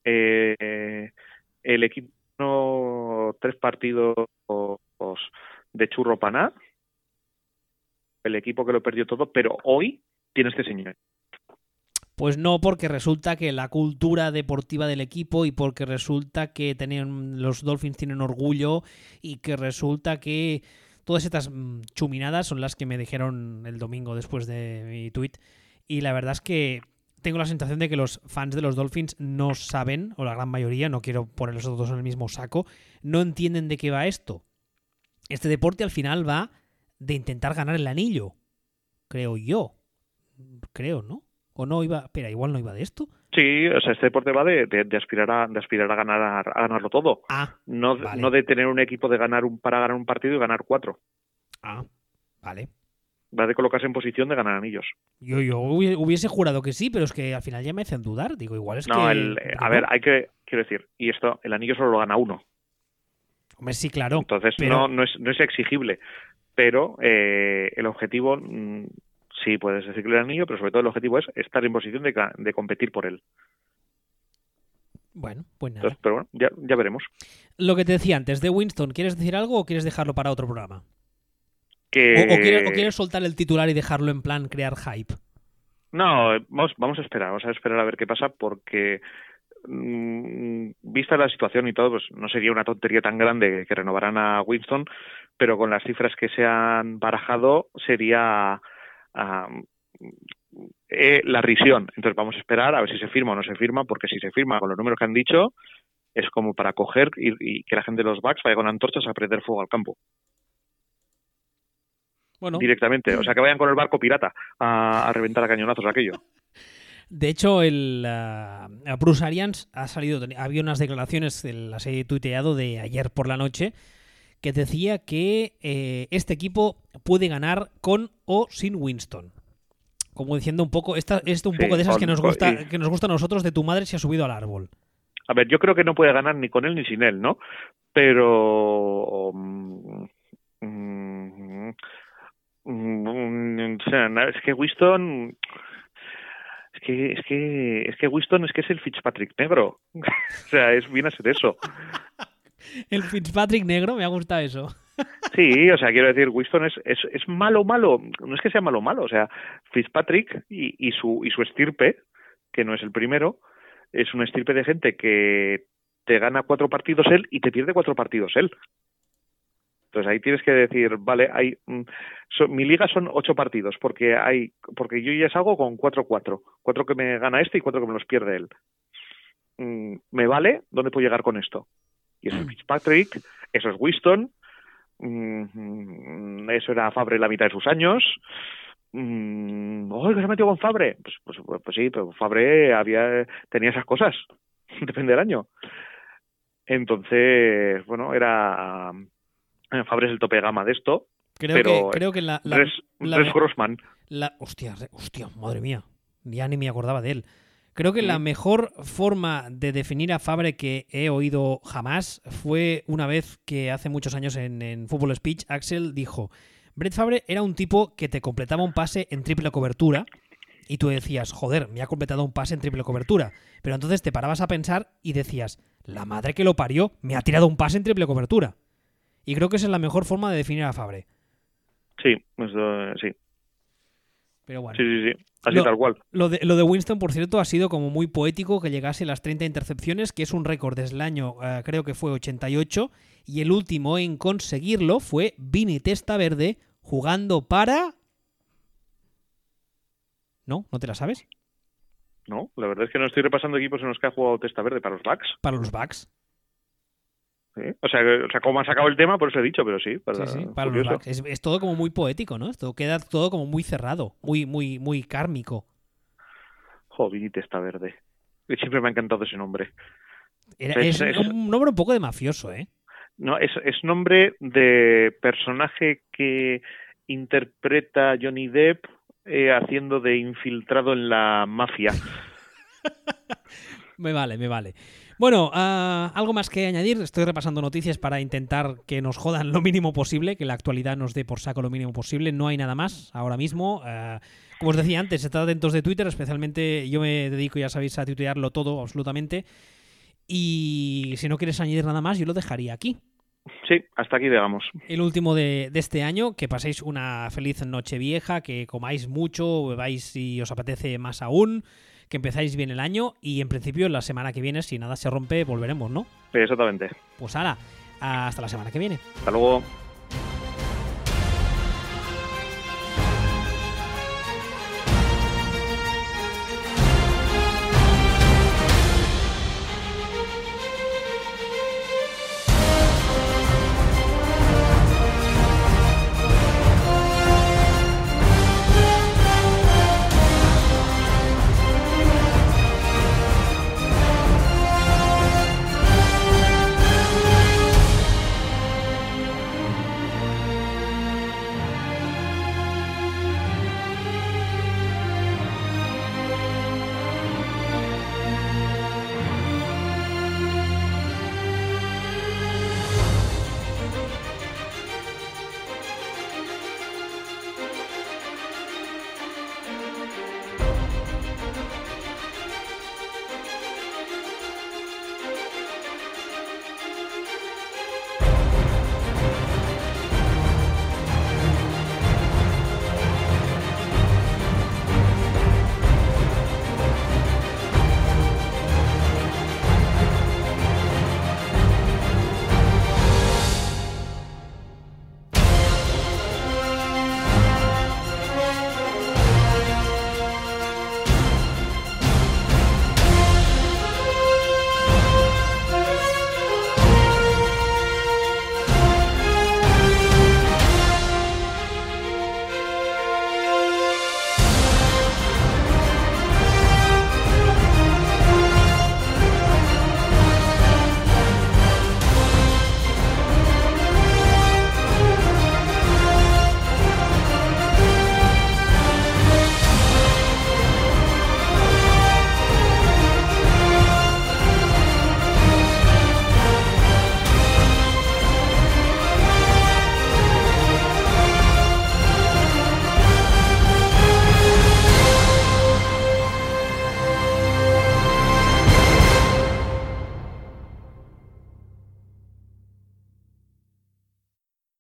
Speaker 2: Eh, el equipo tres partidos de churro paná, el equipo que lo perdió todo, pero hoy tiene este señor.
Speaker 1: Pues no, porque resulta que la cultura deportiva del equipo y porque resulta que tenían, los Dolphins tienen orgullo y que resulta que todas estas mm, chuminadas son las que me dijeron el domingo después de mi tweet. Y la verdad es que tengo la sensación de que los fans de los Dolphins no saben, o la gran mayoría, no quiero ponerlos todos en el mismo saco, no entienden de qué va esto. Este deporte al final va de intentar ganar el anillo, creo yo. Creo, ¿no? ¿O no iba? Espera, igual no iba de esto.
Speaker 2: Sí, o sea, este deporte va de, de, aspirar a de aspirar a ganar a ganarlo todo.
Speaker 1: Ah,
Speaker 2: no, no de tener un equipo de ganar un para ganar un partido y ganar cuatro.
Speaker 1: Ah, vale.
Speaker 2: Va de colocarse en posición de ganar anillos.
Speaker 1: Yo, yo hubiese jurado que sí, pero es que al final ya me hacen dudar. Digo, igual es
Speaker 2: no,
Speaker 1: que.
Speaker 2: El, a ver, hay que. Quiero decir, y esto, el anillo solo lo gana uno.
Speaker 1: Hombre, sí, claro.
Speaker 2: Entonces no, no, es, no es exigible. Pero eh, el objetivo mm, sí puedes decirle el anillo, pero sobre todo el objetivo es estar en posición de, de competir por él.
Speaker 1: Bueno, pues nada.
Speaker 2: pero bueno, ya, ya veremos.
Speaker 1: Lo que te decía antes de Winston, ¿quieres decir algo o quieres dejarlo para otro programa?
Speaker 2: Que...
Speaker 1: O, quieres, soltar el titular y dejarlo en plan crear hype?
Speaker 2: No, vamos, vamos a esperar, vamos a esperar a ver qué pasa porque mmm, vista la situación y todo, pues no sería una tontería tan grande que renovaran a Winston, pero con las cifras que se han barajado sería eh, la risión. Entonces vamos a esperar a ver si se firma o no se firma, porque si se firma con los números que han dicho, es como para coger y, que la gente de los Bucks vaya con antorchas a prender fuego al campo.
Speaker 1: Bueno.
Speaker 2: Directamente. O sea, que vayan con el barco pirata a, reventar a cañonazos aquello.
Speaker 1: De hecho, el uh, Bruce Arians ha salido, había unas declaraciones, las he tuiteado de ayer por la noche, que decía que eh, este equipo puede ganar con o sin Winston. Como diciendo un poco, esta es un poco de esas que nos gusta, que nos gusta a nosotros de tu madre se ha subido al árbol.
Speaker 2: A ver, yo creo que no puede ganar ni con él ni sin él, ¿no? Pero mm, mm, mm, es que Winston es que es que es que Winston es que es el Fitzpatrick negro. o sea, es viene a ser eso.
Speaker 1: El Fitzpatrick negro, me ha gustado eso.
Speaker 2: Sí, o sea, quiero decir, Winston es, es, es malo, malo. No es que sea malo, malo. O sea, Fitzpatrick y, su, y su estirpe, que no es el primero, es una estirpe de gente que te gana cuatro partidos él y te pierde cuatro partidos él. Entonces ahí tienes que decir, vale, hay mm, mi liga son ocho partidos, porque hay porque yo ya salgo con cuatro cuatro, cuatro que me gana este y cuatro que me los pierde él. Mm, ¿Me vale? ¿Dónde puedo llegar con esto? Y eso es Fitzpatrick, eso es Winston, mm, eso era Fabre la mitad de sus años. ¡Oh, que se metió con Fabre! Pues, pues, pues, pues, sí, pero Fabre había, tenía esas cosas, depende del año. Entonces, bueno, era. Fabre es el tope de gama de esto.
Speaker 1: Creo
Speaker 2: pero
Speaker 1: que, creo que la.
Speaker 2: la, Grossman.
Speaker 1: La, hostia, hostia, madre mía. Ya ni me acordaba de él. Creo que la mejor forma de definir a Fabre que he oído jamás fue una vez que hace muchos años en, en Fútbol Speech Axel dijo, Brett Fabre era un tipo que te completaba un pase en triple cobertura y tú decías, joder, me ha completado un pase en triple cobertura. Pero entonces te parabas a pensar y decías, la madre que lo parió, me ha tirado un pase en triple cobertura. Y creo que esa es la mejor forma de definir a Fabre.
Speaker 2: Sí, sí.
Speaker 1: Pero bueno.
Speaker 2: Sí, sí, sí. Así tal cual.
Speaker 1: Lo de, lo de Winston, por cierto, ha sido como muy poético que llegase a las 30 intercepciones, que es un récord desde el año, eh, creo que fue 88, y el último en conseguirlo fue Vini Testa Verde jugando para... ¿No? ¿No te la sabes?
Speaker 2: No, la verdad es que no estoy repasando equipos en los que ha jugado Testa Verde para los Bucks.
Speaker 1: Para los Bucks.
Speaker 2: O, sea, o sea, como han sacado el tema, por eso he dicho, pero sí.
Speaker 1: Para, sí, para los es, es, todo como muy poético, ¿no? Esto queda todo como muy cerrado, muy, muy, muy kármico.
Speaker 2: Joder, está verde. Siempre me ha encantado ese nombre.
Speaker 1: es, un nombre un poco de mafioso, ¿eh?
Speaker 2: No, es, es nombre de personaje que interpreta Johnny Depp eh, haciendo de infiltrado en la mafia.
Speaker 1: Me vale, me vale. Bueno, ah, algo más que añadir. Estoy repasando noticias para intentar que nos jodan lo mínimo posible, que la actualidad nos dé por saco lo mínimo posible. No hay nada más ahora mismo. Ah, como os decía antes, estad atentos de Twitter, especialmente yo me dedico, ya sabéis, a tuitearlo todo absolutamente. Y si no quieres añadir nada más, yo lo dejaría aquí.
Speaker 2: Sí, hasta aquí llegamos.
Speaker 1: El último de, de, este año, que paséis una feliz noche vieja, que comáis mucho, bebáis si os apetece más aún, que empezáis bien el año y en principio la semana que viene, si nada se rompe, volveremos, ¿no?
Speaker 2: Exactamente.
Speaker 1: Pues ahora, hasta la semana que viene.
Speaker 2: Hasta luego.